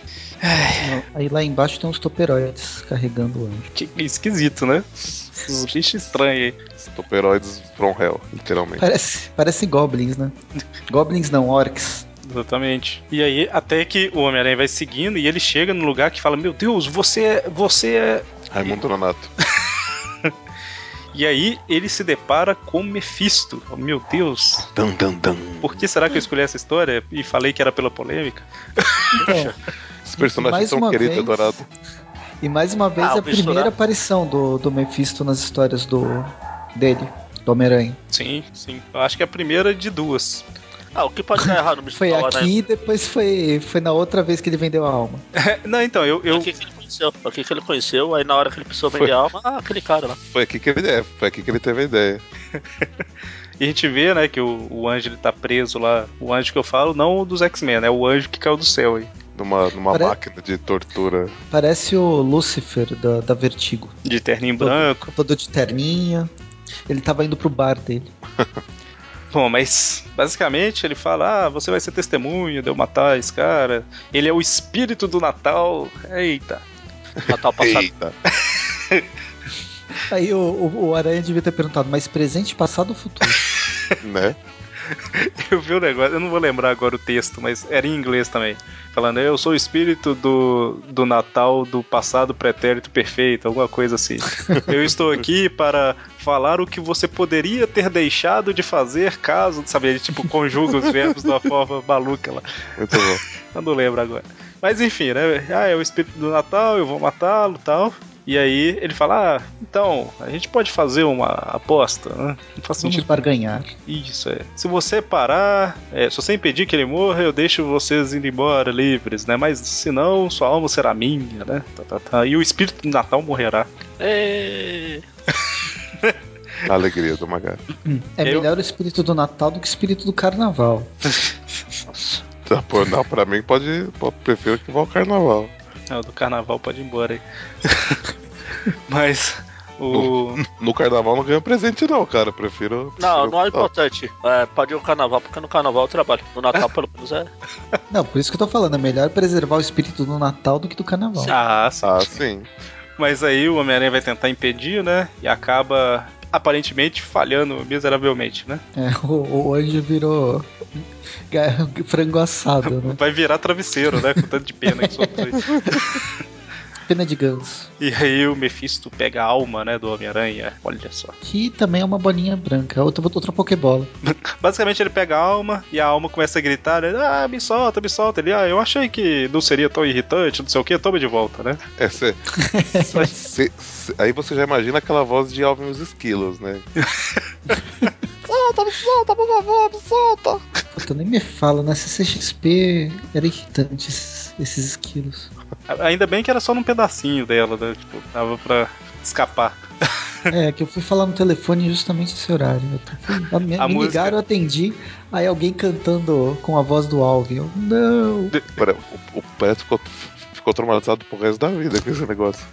Aí lá embaixo tem uns toperoides carregando o anjo. Que esquisito, né? Um bicho estranho aí. Toperoides from hell, literalmente. Parece, parece goblins, né? goblins não, orcs. Exatamente. E aí, até que o Homem-Aranha vai seguindo e ele chega no lugar que fala: Meu Deus, você é. Você é. Raimundo Nonato. E aí ele se depara com Mephisto. Oh, meu Deus. Dum, dum, dum. Por que será que eu escolhi essa história e falei que era pela polêmica? Então, Esse personagem Mais tão uma querido e vez- adorado. e mais uma vez Ah, a primeira né? aparição do, do Mephisto nas histórias do dele, do Homem-Aranha. Sim, sim. Eu acho que é a primeira de duas. Ah, o que pode dar errado no Foi aqui e depois foi, foi na outra vez que ele vendeu a alma. Não, então, eu. Eu aqui que ele conheceu. Foi aqui que ele conheceu, aí na hora que ele precisou vender Foi. alma, ah, aquele cara lá. Foi aqui que ele é, foi aqui que ele teve a ideia. e a gente vê, né, que o, o anjo ele tá preso lá. O anjo que eu falo, não o dos X-Men, é o anjo que caiu do céu aí. Numa, numa Pare- máquina de tortura. Parece o Lucifer da, da Vertigo. De terninho branco. Todo de terninha. Ele tava indo pro bar dele. Bom, mas basicamente ele fala: Ah, você vai ser testemunha de eu matar esse cara. Ele é o espírito do Natal. Eita. Natal passado. Eita. Aí o, o, o Aranha devia ter perguntado, mas presente, passado ou futuro? né? Eu vi o negócio, eu não vou lembrar agora o texto, mas era em inglês também. Falando, eu sou o espírito do, do Natal do passado pretérito perfeito, alguma coisa assim. Eu estou aqui para falar o que você poderia ter deixado de fazer caso. Sabe, ele tipo conjuga os verbos de uma forma maluca lá. Muito bom. Eu não lembro agora. Mas enfim, né? Ah, é o espírito do Natal, eu vou matá-lo e tal. E aí ele fala: Ah, então, a gente pode fazer uma aposta, né? Não faz Vamos sentido barganhar. isso, é. Se você parar, é, se você impedir que ele morra, eu deixo vocês indo embora livres, né? Mas se não, sua alma será minha, né? Tá, tá, tá. E o espírito do Natal morrerá. Ê, A alegria do Magari. É Eu- melhor o espírito do Natal do que o espírito do Carnaval. Nossa. Tá, pô, não, pra mim pode, pode. Prefiro que vá ao carnaval. Ah, o do carnaval pode ir embora aí. Mas o. No carnaval não ganha presente, não, cara. Prefiro. Não, prefiro- não é importante. É, pode ir no carnaval, porque no carnaval eu trabalho. No Natal, pelo menos, é. Não, por isso que eu tô falando, é melhor preservar o espírito do Natal do que do Carnaval. Ah, sim. Ah, sim. Mas aí o Homem-Aranha vai tentar impedir, né? E acaba aparentemente falhando miseravelmente, né? É, o, o anjo virou frango assado, né? Vai virar travesseiro, né? Com tanto de pena que soltou aí. Pena de ganso. E aí o Mephisto pega a alma, né, do Homem-Aranha. Olha só. Que também é uma bolinha branca, outra, outra Pokébola. Basicamente ele pega a alma e a alma começa a gritar, né? Ah, me solta, me solta. Ele, ah, eu achei que não seria tão irritante, não sei o que, toma de volta, né? É, cê, cê- cê- aí você já imagina aquela voz de Alvin e os Esquilos, né? solta, me solta, por favor, me solta! Puta, nem me fala, na CCXP era irritante esses, esses esquilos. Ainda bem que era só num pedacinho dela, né? Tipo, dava pra escapar. É, que eu fui falar no telefone justamente esse horário. Eu me, A me ligaram, eu atendi, aí alguém cantando com a voz do Alvin. Eu, não! O, o Preto ficou, ficou traumatizado pro resto da vida com esse negócio.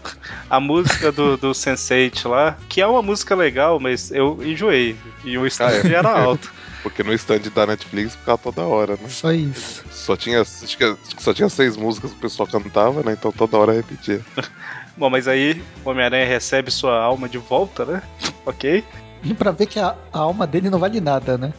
A música do, do Sense8 lá, que é uma música legal, mas eu enjoei. E o stand Ah, é? era alto. Porque no stand da Netflix ficava toda hora, né? Só isso. Só tinha, só tinha seis músicas que o pessoal cantava, né? Então toda hora repetia. Bom, mas aí o Homem-Aranha recebe sua alma de volta, né? ok. E pra ver que a, a alma dele não vale nada, né?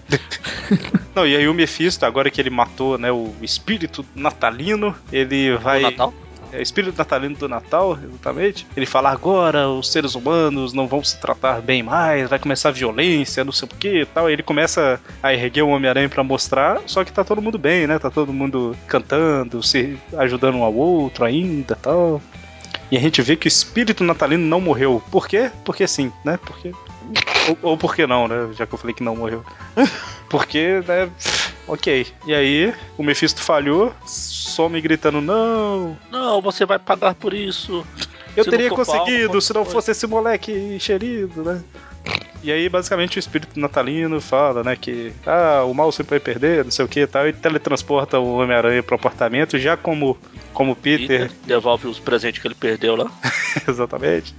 Não, e aí o Mephisto, agora que ele matou, né, o espírito natalino, ele vai. No Natal? É, espírito natalino do Natal, exatamente. Ele fala agora os seres humanos não vão se tratar bem mais, vai começar a violência, não sei o que e tal. Ele começa a erguer o Homem-Aranha pra mostrar, só que tá todo mundo bem, né? Tá todo mundo cantando, se ajudando um ao outro ainda tal. E a gente vê que o espírito natalino não morreu. Por quê? Porque sim, né? Porque. Ou, ou por que não, né? Já que eu falei que não morreu. Porque, né? ok. E aí, o Mephisto falhou, some gritando: Não, Não, você vai pagar por isso. eu Se teria conseguido palmo, se não foi. fosse esse moleque encherido, né? E aí, basicamente, o espírito natalino fala, né, que ah, o mal sempre vai perder, não sei o que e tal, e teletransporta o Homem-Aranha pro apartamento, já como, como Peter, Peter devolve os presentes que ele perdeu lá. exatamente.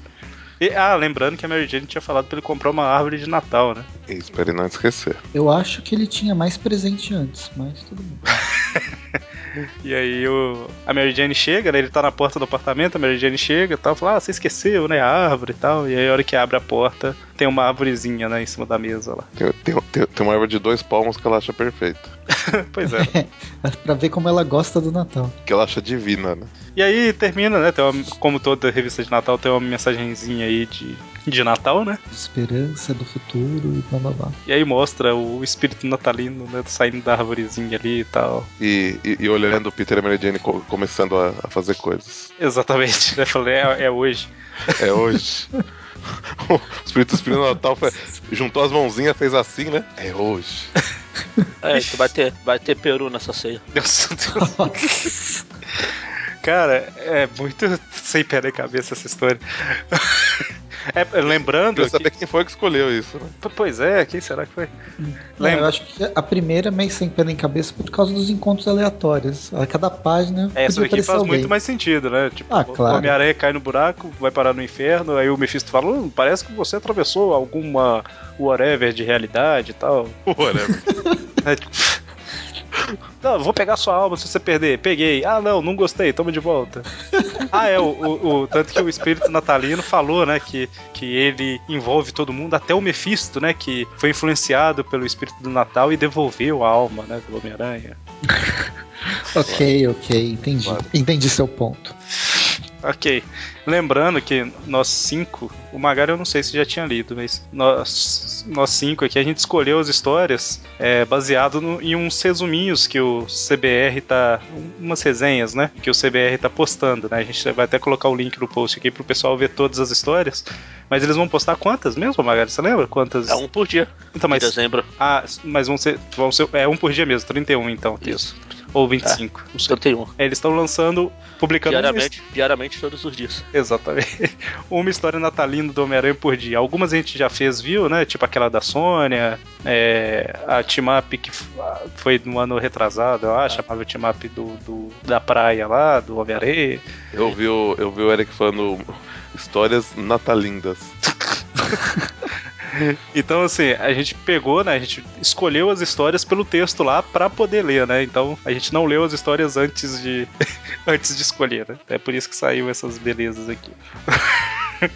E, ah, lembrando que a Mary Jane tinha falado pra ele comprar uma árvore de Natal, né? Isso, pra ele não esquecer. Eu acho que ele tinha mais presente antes, mas tudo bem. E aí o, a Mary Jane chega, né? Ele tá na porta do apartamento, a Mary Jane chega e tal, fala, ah, você esqueceu, né? A árvore e tal. E aí a hora que abre a porta, tem uma árvorezinha, né, em cima da mesa lá. Tem, tem, tem, tem uma árvore de dois palmos que ela acha perfeita. pois é. pra ver como ela gosta do Natal. Que ela acha divina, né? E aí termina, né? Tem uma, como toda revista de Natal, tem uma mensagenzinha aí de, de Natal, né? Esperança do futuro e blá blá blá. E aí mostra o espírito natalino, né? Saindo da árvorezinha ali e tal. E, e, e olhando o Peter e a Mary Jane co- começando a, a fazer coisas. Exatamente, né? Falei, é, é hoje. É hoje. o espírito, espírito do Natal foi- juntou as mãozinhas, fez assim, né? É hoje. É, que vai ter, vai ter peru nessa ceia. Deus, Deus. Cara, é muito sem pé nem cabeça essa história. É, lembrando. Queria Que, saber quem foi que escolheu isso, né? pois é, quem será que foi? Não, Lembra? eu acho que a primeira é meio sem pé nem cabeça por causa dos encontros aleatórios. A cada página Essa podia aqui faz alguém. muito mais sentido, né? Tipo, Ah, o claro. Homem-Aranha cai no buraco, vai parar no inferno, aí o Mephisto fala: "Hum, parece que você atravessou alguma whatever de realidade e tal. Whatever. Não, vou pegar sua alma se você perder. Peguei. Ah, não, não gostei, toma de volta. ah, é, o, o- o- tanto que o espírito natalino falou, né, que, que ele envolve todo mundo, até o Mephisto, né, que foi influenciado pelo espírito do Natal e devolveu a alma, né, do Homem-Aranha. Ok, ok, entendi. Entendi seu ponto. Ok. Lembrando que nós cinco, o Magari eu não sei se já tinha lido, mas nós, nós cinco aqui, a gente escolheu as histórias é, baseado no- em uns resuminhos que o CBR tá. umas resenhas, né? Que o CBR tá postando, né? A gente vai até colocar o link no post aqui pro pessoal ver todas as histórias. Mas eles vão postar quantas mesmo, Magari? Você lembra? Quantas? É um por dia. Então, Em mas. dezembro. Ah, mas vão ser, vão ser. É um por dia mesmo, 31 então. Isso. Ou 25. Não sei. 31. É, eles estão lançando, publicando uma Diariamente, diariamente, todos os dias. Exatamente. Uma história natalina do Homem-Aranha por dia. Algumas a gente já fez, viu, né? Tipo aquela da Sônia, é, a Team Up que foi no ano retrasado, eu acho, chamava Team Up do, do- da praia lá, do Homem-Aranha. Eu vi, o, eu vi o Eric falando histórias natalindas. Então, assim, a gente pegou, né? A gente escolheu as histórias pelo texto lá pra poder ler, né? Então, a gente não leu as histórias antes de antes de escolher, né? É por isso que saiu essas belezas aqui.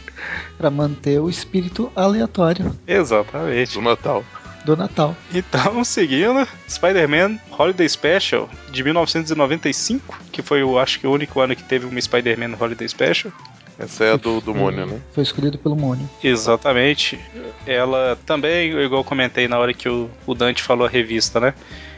Pra manter o espírito aleatório Exatamente. Do Natal. do Natal. Então, seguindo, Spider-Man Holiday Special de 1995, que foi, eu acho que o único ano que teve uma Spider-Man Holiday Special. Essa é a do, do Mônio, né? Foi escolhido pelo Mônio. Exatamente. Ela também, igual eu comentei na hora que o, o Dante falou a revista, né?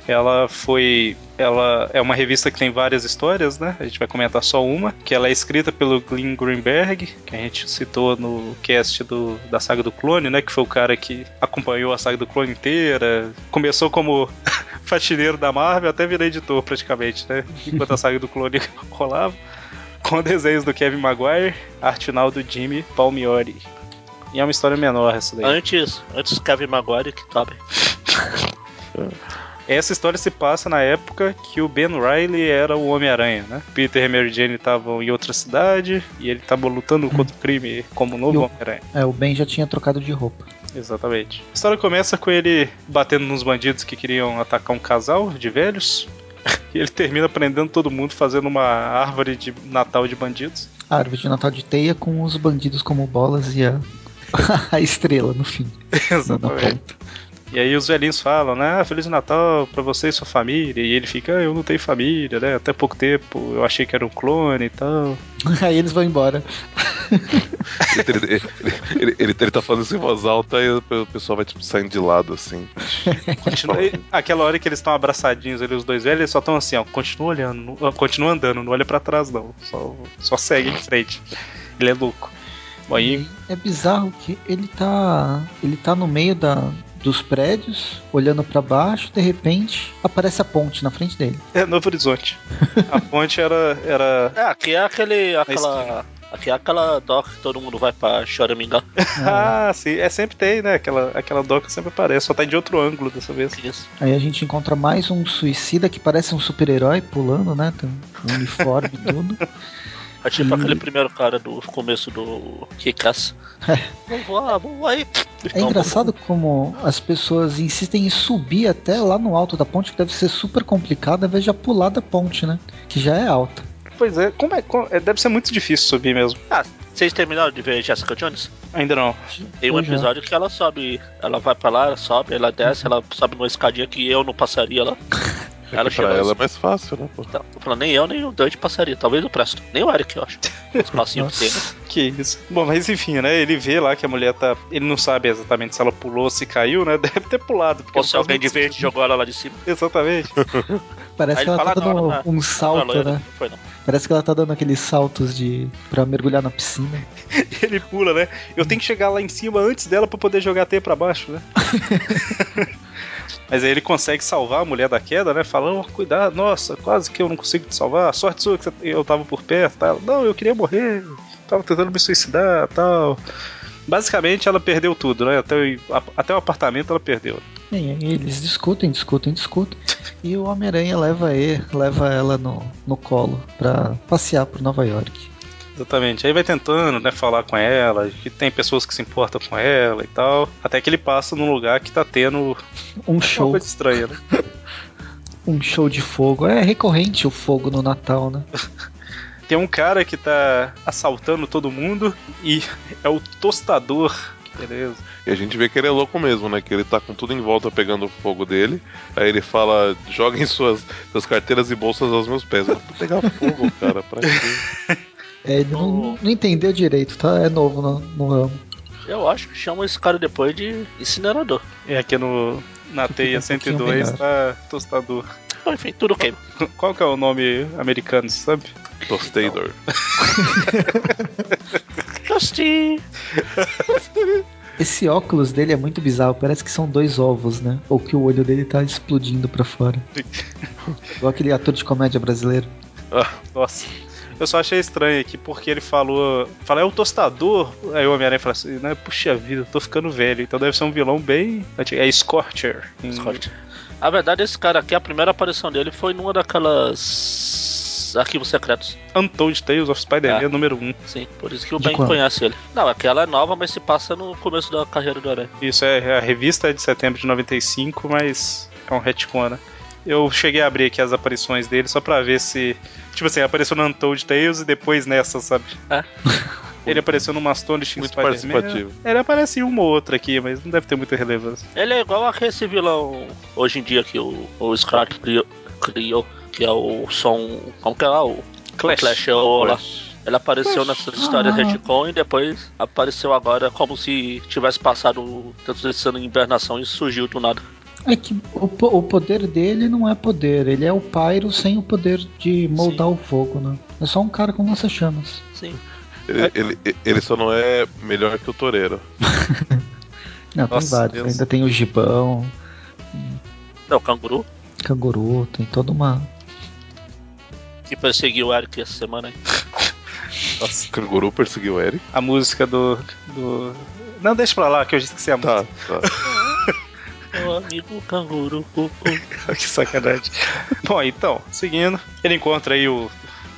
Ela foi. Ela é uma revista que tem várias histórias, né? A gente vai comentar só uma, que ela é escrita pelo Glenn Greenberg, que a gente citou no cast do, da saga do clone, né? Que foi o cara que acompanhou a saga do clone inteira. Começou como faxineiro da Marvel, até virou editor praticamente, né? Enquanto a saga do clone rolava. Com desenhos do Kevin Maguire, arte final do Jimmy Palmieri. E é uma história menor essa daí. Antes, antes Kevin Maguire que tobe. Essa história se passa na época que o Ben Riley era o Homem-Aranha, né? Peter e Mary Jane estavam em outra cidade e ele estava lutando contra o crime como novo Homem-Aranha. É, o Ben já tinha trocado de roupa. Exatamente. A história começa com ele batendo nos bandidos que queriam atacar um casal de velhos. E ele termina prendendo todo mundo fazendo uma árvore de Natal de bandidos. A árvore de Natal de teia com os bandidos como bolas e a, a estrela no fim. Exatamente. E aí os velhinhos falam, né? Ah, Feliz Natal pra você e sua família. E ele fica, ah, eu não tenho família, né? Até pouco tempo eu achei que era um clone e tal. Aí eles vão embora. Ele, ele, ele, ele- ele tá falando isso em voz alta e o pessoal vai tipo, saindo de lado, assim. Continua, e aquela hora que eles estão abraçadinhos ali, os dois velhos, eles só estão assim, ó, continua olhando, ó, continua andando, não olha pra trás não, só, só segue em frente. Ele é louco. Bom, aí, É bizarro que ele tá. Ele tá no meio da, dos prédios, olhando pra baixo, de repente aparece a ponte na frente dele. É Novo Horizonte. A ponte era. era... É, aqui é aquele. aquela. Aqui é aquela doca que todo mundo vai pra Choraminga. Ah, sim. É, sempre tem, né? Aquela, aquela doca sempre aparece, só tá de outro ângulo dessa vez. Isso. Aí a gente encontra mais um suicida que parece um super-herói pulando, né? Tem um uniforme e tudo. É tipo Hum. aquele primeiro cara do começo do Kick-Ass. É. Vamos voar, vamos voar aí. É engraçado como as pessoas insistem em subir até lá no alto da ponte, que deve ser super complicado, ao invés de já pular da ponte, né? Que já é alta. Pois é, como é, como- é, deve ser muito difícil subir mesmo. Ah, vocês terminaram de ver Jessica Jones? Ainda não. Tem um já. episódio que ela sobe, ela vai pra lá, ela sobe, ela desce, ela sobe numa escadinha que eu não passaria lá. É pra chegou ela é mais fácil, né? Pô? Então, tô falando, nem eu, nem o Dante passaria. Talvez o Presto. Nem o Eric, eu acho. Os passinhos que tem. né? Que isso. Bom, mas enfim, né? Ele vê lá que a mulher tá. Ele não sabe exatamente se ela pulou ou se caiu, né? Deve ter pulado. Porque Ou se alguém de verde sentido. jogou ela lá de cima. Exatamente. Parece Aí que ela tá dando um salto, loira, né? não foi não. Parece que ela tá dando aqueles saltos de para mergulhar na piscina. ele pula, né? Eu tenho que chegar lá em cima antes dela pra poder jogar a teia pra baixo, né? Mas aí ele consegue salvar a mulher da queda, né? Falando, "Oh, cuidado, nossa, quase que eu não consigo te salvar. Sorte sua que eu tava por perto, tá? Não, eu queria morrer. Tava tentando me suicidar, tal. Basicamente, ela perdeu tudo, né? Até o, até o apartamento ela perdeu. E eles discutem, discutem, discutem. E o Homem-Aranha leva, ele, leva ela no, no colo pra passear por Nova York. Exatamente. Aí vai tentando, né, falar com ela, que tem pessoas que se importam com ela e tal. Até que ele passa num lugar que tá tendo Um uma show, coisa estranha, né? um show de fogo. É recorrente o fogo no Natal, né? Tem um cara que tá assaltando todo mundo e é o tostador. Que beleza. E a gente vê que ele é louco mesmo, né? Que ele tá com tudo em volta pegando o fogo dele. Aí ele fala: joguem suas, suas carteiras e bolsas aos meus pés. Mas pra pegar fogo, cara, pra quê? É, ele não, não entendeu direito, tá? É novo no, no ramo. Eu acho que chamam esse cara depois de incinerador. É aqui no na teia um pouquinho 102 melhor. tá tostador. Bom, Enfim, tudo queima. Qual que é o nome americano, sabe? Tostador. Tosti! Esse óculos dele é muito bizarro, parece que são dois ovos, né? Ou que o olho dele tá explodindo pra fora. Igual aquele ator de comédia brasileiro. Ah, Nossa. Eu só achei estranho aqui porque ele falou. Fala, é o tostador. Aí o Homem-Aranha fala assim, né? Puxa vida, eu tô ficando velho. Então deve ser um vilão bem. antigo. É Scorcher. em- Scott. A verdade, esse cara aqui, a primeira aparição dele foi numa daquelas arquivos secretos. Untold Tales of Spider-Man É. número 1. Sim, por isso que o De Ben conhece ele. Não, aquela é nova, mas se passa no começo da carreira do Aranha. Isso é a revista é de setembro de 95, mas é um retcon, né? Eu cheguei a abrir aqui as aparições dele só pra ver se. Tipo assim, apareceu no Untold Tales e depois nessa, sabe? É. Ele apareceu no Mastone X Muito participativo. Ele aparece em uma ou outra aqui, mas não deve ter muita relevância. Ele é igual a esse vilão hoje em dia que o, o criou, criou, que é o som. Como que é lá? O Clash. Clash é o. Ele apareceu Clash. nessas histórias Ah. retcon e depois apareceu agora como se tivesse passado tanto esse ano em hibernação e surgiu do nada. É que o, o poder dele não é poder, ele é o Pyro sem o poder de moldar o fogo, né? É só um cara com lança-chamas. Sim. ele, ele, ele só não é melhor que o Toreiro. Não, tem Nossa, vários. Deus. Ainda tem o gibão, É o canguru canguru, tem toda uma. que perseguiu o Eric essa semana aí. Nossa. O canguru perseguiu o Eric. A música do. do... Não, deixa pra lá, que eu já esqueci a Tá, música. tá. Meu amigo canguru. que sacanagem. Bom, então, seguindo, ele encontra aí o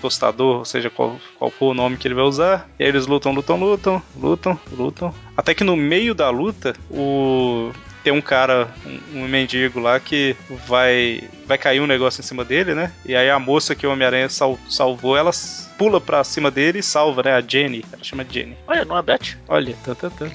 tostador, ou seja, qual, qual for o nome que ele vai usar. E aí eles lutam, lutam, lutam, lutam, lutam. Até que no meio da luta, o. Tem um cara, um, um mendigo lá que vai vai cair um negócio em cima dele, né? E aí a moça que o Homem-Aranha sal- salvou, ela pula pra cima dele e salva, né? A Jenny. Ela chama de Jenny. Olha, não é Beth. Olha, tá, tá, tá.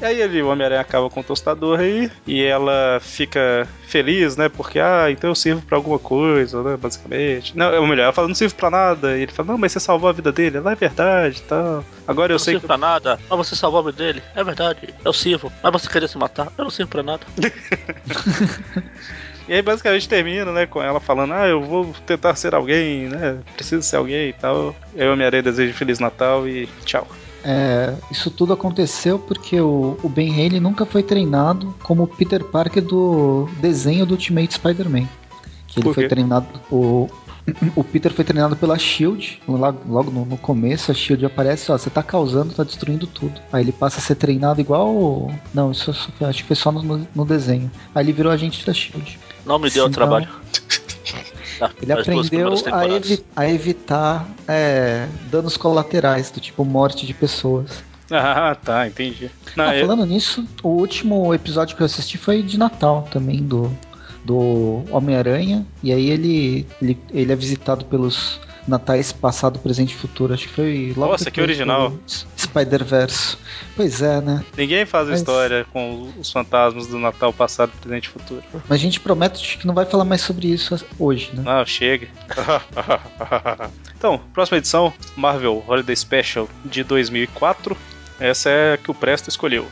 E aí ele, o Homem-Aranha acaba com o tostador aí e ela fica feliz, né? Porque, ah, então eu sirvo pra alguma coisa, né? Basicamente. Não, ou melhor, ela fala, não sirvo pra nada. E ele fala, não, mas você salvou a vida dele. Ela é verdade e tal. Agora eu Eu não sei sirvo que. pra nada, mas você salvou a vida dele. É verdade, eu sirvo. Mas você queria se matar? Eu não sirvo pra nada. E aí basicamente termina, né? Com ela falando, ah, eu vou tentar ser alguém, né? Preciso ser alguém e tal. E aí o Homem-Aranha deseja Feliz Natal e tchau. é, isso tudo aconteceu porque o, o Ben Haley nunca foi treinado como Peter Parker do desenho do Ultimate Spider-Man. Que ele foi treinado. O, o Peter foi treinado pela Shield. Logo, logo no, no começo, a Shield aparece: ó, você tá causando, tá destruindo tudo. Aí ele passa a ser treinado igual. o- Não, isso acho que foi só no- no desenho. Aí ele virou agente da Shield. Não me deu Sim, trabalho. Tá, Ele aprendeu a, evi- a evitar é, danos colaterais, do tipo morte de pessoas. Ah, tá, entendi. Não, Ah, eu- falando nisso, o último episódio que eu assisti foi de Natal também, do, do Homem-Aranha. E aí ele, ele, ele é visitado pelos natais passado, presente e futuro. Acho que foi logo Nossa, que original. Spider-Verse. Pois é, né? Ninguém faz Mas- história com os fantasmas do Natal passado, presente e futuro. Mas a gente promete que não vai falar mais sobre isso hoje, né? Não, chega. Então, próxima edição, Marvel Holiday Special de 2004. Essa é a que o Presto escolheu.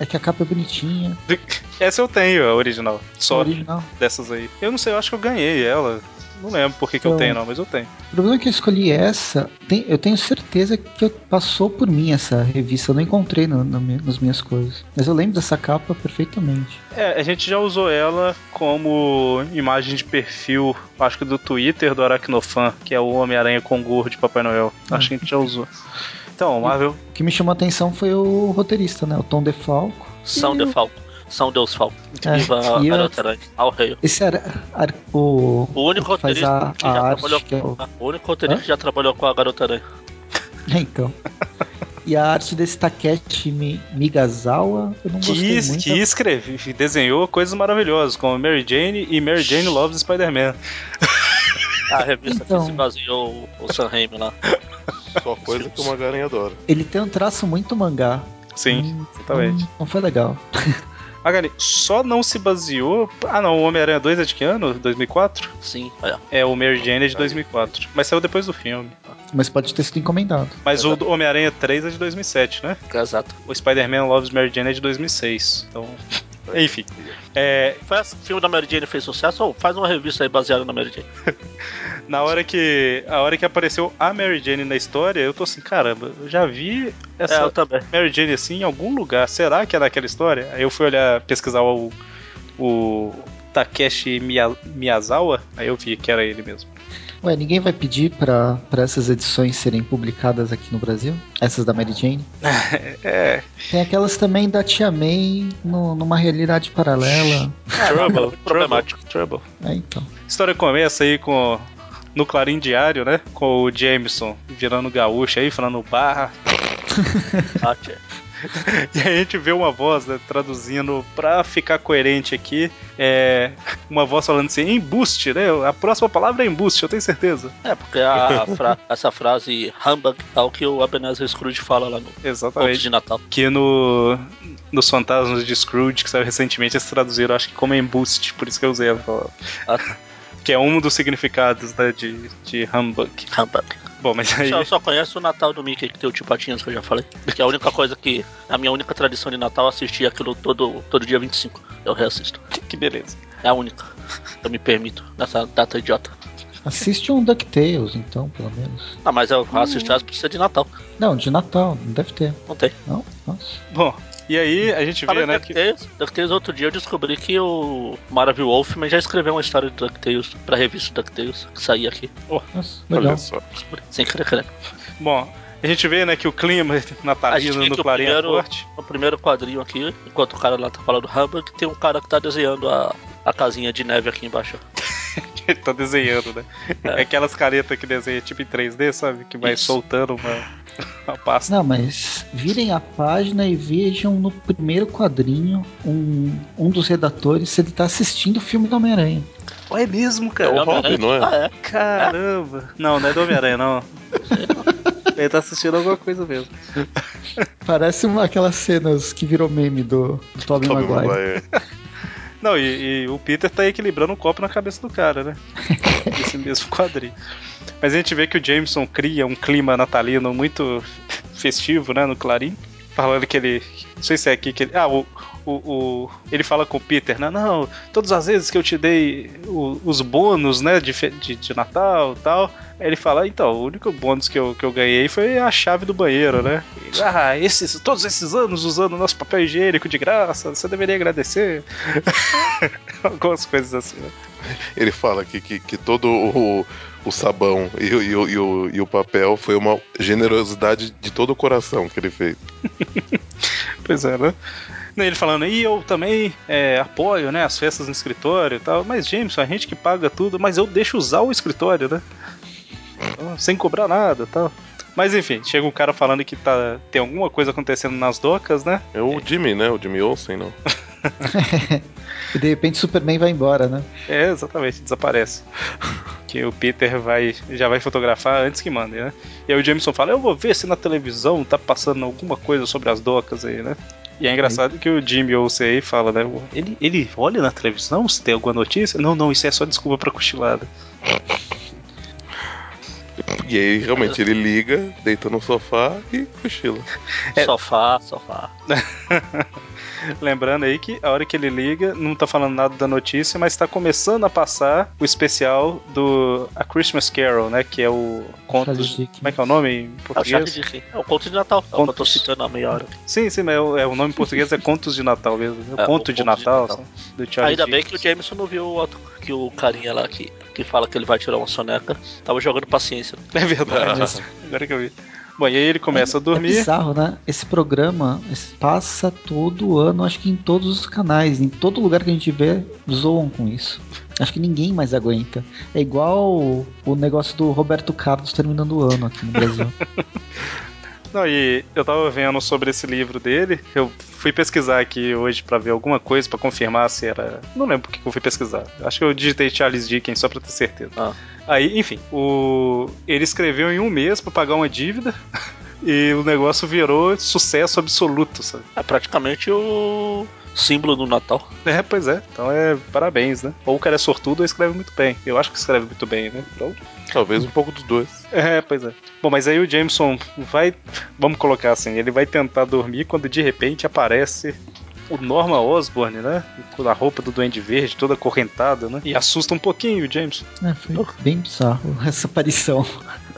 É que a capa é bonitinha, Essa eu tenho, a original. Só original. dessas aí. Eu não sei, eu acho que eu ganhei ela. Não lembro por que, que eu Então- tenho, não, mas eu tenho. O problema é que eu escolhi essa, tem- eu tenho certeza que eu- passou por mim essa revista, eu não encontrei no- mi- nas minhas coisas. Mas eu lembro dessa capa perfeitamente. É, a gente já usou ela como imagem de perfil, acho que do Twitter do Aracnofan, que é o Homem-Aranha com gorro de Papai Noel. Acho que a gente já usou. Então, Marvel. O que me chamou a atenção foi o roteirista, né? O Tom DeFalco. São de Falco. São Deus Falco. É, Viva a e eu- Garota Aranha. Ao rei. Esse era ar- o, O único o roteirista a, que a já trabalhou que é o... O único roteirista que já trabalhou com a Garota Aranha. É, então. E a arte desse Takeshi Mi- Migazawa, eu não gostei Que, muito. que escreve, desenhou coisas maravilhosas, como Mary Jane e Mary Jane Loves Spider-Man. A revista Então. que se baseou o, o Sam Raimi lá. Só coisa que uma garanha adora. Ele tem um traço muito mangá. Sim, Hum, exatamente. hum, Não foi legal. Magari, só não se baseou. Ah, não, o Homem-Aranha 2 é de que ano? 2004? Sim, olha. É, o Mary Jane é de 2004. Mas saiu depois do filme. Mas pode ter sido encomendado. Mas o Exato. do Homem-Aranha 3 é de 2007, né? Exato. O Spider-Man Loves Mary Jane é de 2006. Então. Enfim. É, Foi esse filme da Mary Jane fez sucesso ou faz uma revista aí baseada na Mary Jane? na hora que. A hora que apareceu a Mary Jane na história, eu tô assim, caramba, eu já vi É, essa também. Mary Jane assim em algum lugar. Será que é naquela história? Aí eu fui olhar, pesquisar o. o Takeshi Miya- Miyazawa, aí eu vi que era ele mesmo. Ué, ninguém vai pedir pra, pra essas edições serem publicadas aqui no Brasil? Essas da Mary Jane? É, Tem aquelas também da Tia May no- numa realidade paralela. Trouble, muito problemático. Trouble. É, então. A história começa aí com. No Clarim Diário, né? Com o Jameson virando gaúcho aí, falando barra. E a gente vê uma voz, né, traduzindo pra ficar coerente aqui. É. Uma voz falando assim, embuste, né? A próxima palavra é embuste, eu tenho certeza. É, porque fra- essa frase humbug é o que o Ebenezer Scrooge fala lá no Exatamente. de Natal. Que no. Nos Fantasmas de Scrooge, que saiu recentemente, eles traduziram, acho que como embuste, por isso que eu usei a palavra. Ah. Que é um dos significados né, de, de humbug. Humbug. Bom, mas aí. Eu só conheço o Natal do Mickey, que tem o tio Patinhas que eu já falei. Que é a única coisa que. A minha única tradição de Natal é assistir aquilo todo, todo dia 25. Eu reassisto. Que beleza. É a única. Eu me permito nessa data idiota. Assiste um DuckTales, então, pelo menos. Ah, mas eu assisto as precisa de Natal. Não, de Natal, não deve ter. Não tem. Não? Nossa. Bom, e aí a gente vê, né, de que. DuckTales, DuckTales, outro dia eu descobri que o Marvel Wolfman já escreveu uma história de DuckTales pra revista DuckTales, que saía aqui. Nossa, legal. Olha só. Descobri, Sem querer querer. Bom, a gente vê, né, que o clima natalino no o Clarim é primeiro- forte. No primeiro quadrinho aqui, enquanto o cara lá tá falando Humbug, tem um cara que tá desenhando a, a casinha de neve aqui embaixo. Ele tá desenhando, né? É. É. aquelas caretas que desenha tipo em 3D, sabe? Que vai Isso. soltando uma, uma pasta. Não, mas virem a página e vejam no primeiro quadrinho um, um dos redatores se ele tá assistindo o filme do Homem-Aranha. Oh, é mesmo, É cara? o Robin, não é? Ah, é? Caramba! Não, não é do Homem-Aranha, não. Ele tá assistindo alguma coisa mesmo. Parece uma, aquelas cenas que virou meme do, do Tobey Tobey Maguire. Maguire. Não, e, e o Peter tá equilibrando um copo na cabeça do cara, né? Esse mesmo quadrinho. Mas a gente vê que o Jameson cria um clima natalino muito festivo, né, no Clarim. Falando que ele. Não sei se é aqui que ele. Ah, o, o, o- ele fala com o Peter, né? Não, todas as vezes que eu te dei o- os bônus, né, de, de, de Natal e tal. Aí ele fala, então, o único bônus que eu, que eu ganhei foi a chave do banheiro, né? Ele, ah, esses, todos esses anos usando nosso papel higiênico de graça, você deveria agradecer. Algumas coisas assim, né? Ele fala aqui que, que todo o, o sabão e, o- e e o, e o papel foi uma generosidade de todo o coração que ele fez. Pois é, né? Daí Ele falando, e eu também é, apoio, né, as festas no escritório e tal, mas Jameson, a gente que paga tudo, mas eu deixo usar o escritório, né? Então, Sem cobrar nada e tal. Mas enfim, chega um cara falando que tá, tem alguma coisa acontecendo nas docas, né? É o Jimmy, né? O Jimmy Olsen, não. E de repente Superman vai embora, né? É, exatamente, desaparece. Que o Peter vai já vai fotografar antes que mande, né? E aí o Jameson fala, eu vou ver se na televisão tá passando alguma coisa sobre as docas aí, né? E é engraçado que o Jimmy Olsen aí fala, né? Ele, ele olha na televisão se tem alguma notícia? Não, não, isso é só desculpa pra cochilada. E aí, realmente, ele liga, deita no sofá e cochila. É. Sofá, sofá. Lembrando aí que a hora que ele liga, não tá falando nada da notícia, mas tá começando a passar o especial do A Christmas Carol, né? Que é o conto. Dickens. Como é que é o nome em É o português? Charles Dickens. É o conto de Natal. É o que eu tô Contos. citando há meia hora. Sim, sim, mas é o, é, o nome em português é Contos de Natal mesmo. né? É, Conto o de Conto de Natal, Natal. do Charles Ainda bem que o Dickens. Jameson não viu o outro, que o carinha lá que, que fala que ele vai tirar uma soneca. Tava jogando paciência. É verdade, agora que eu vi. Bom, e aí ele começa a É dormir. bizarro, né? Esse programa passa todo ano, acho que em todos os canais, em todo lugar que a gente vê, zoam com isso. Acho que ninguém mais aguenta. É igual o negócio do Roberto Carlos terminando o ano aqui no Brasil. Não, e eu tava vendo sobre esse livro dele. Eu fui pesquisar aqui hoje pra ver alguma coisa pra confirmar se era. Não lembro por que eu fui pesquisar. Acho que eu digitei Charles Dickens só pra ter certeza. Ah. Aí, enfim, o... ele escreveu em um mês pra pagar uma dívida. E o negócio virou sucesso absoluto, sabe? É praticamente o símbolo do Natal. É, pois é. Então é parabéns, né? Ou o cara é sortudo ou escreve muito bem. Eu acho que escreve muito bem, né? Então, Talvez um pouco dos dois. É, pois é. Bom, mas aí o Jameson vai. Vamos colocar assim, ele vai tentar dormir quando de repente aparece o Norman Osborn, né? Com a roupa do Duende Verde, toda acorrentada, né? E assusta um pouquinho o Jameson. É, foi bem bizarro essa aparição.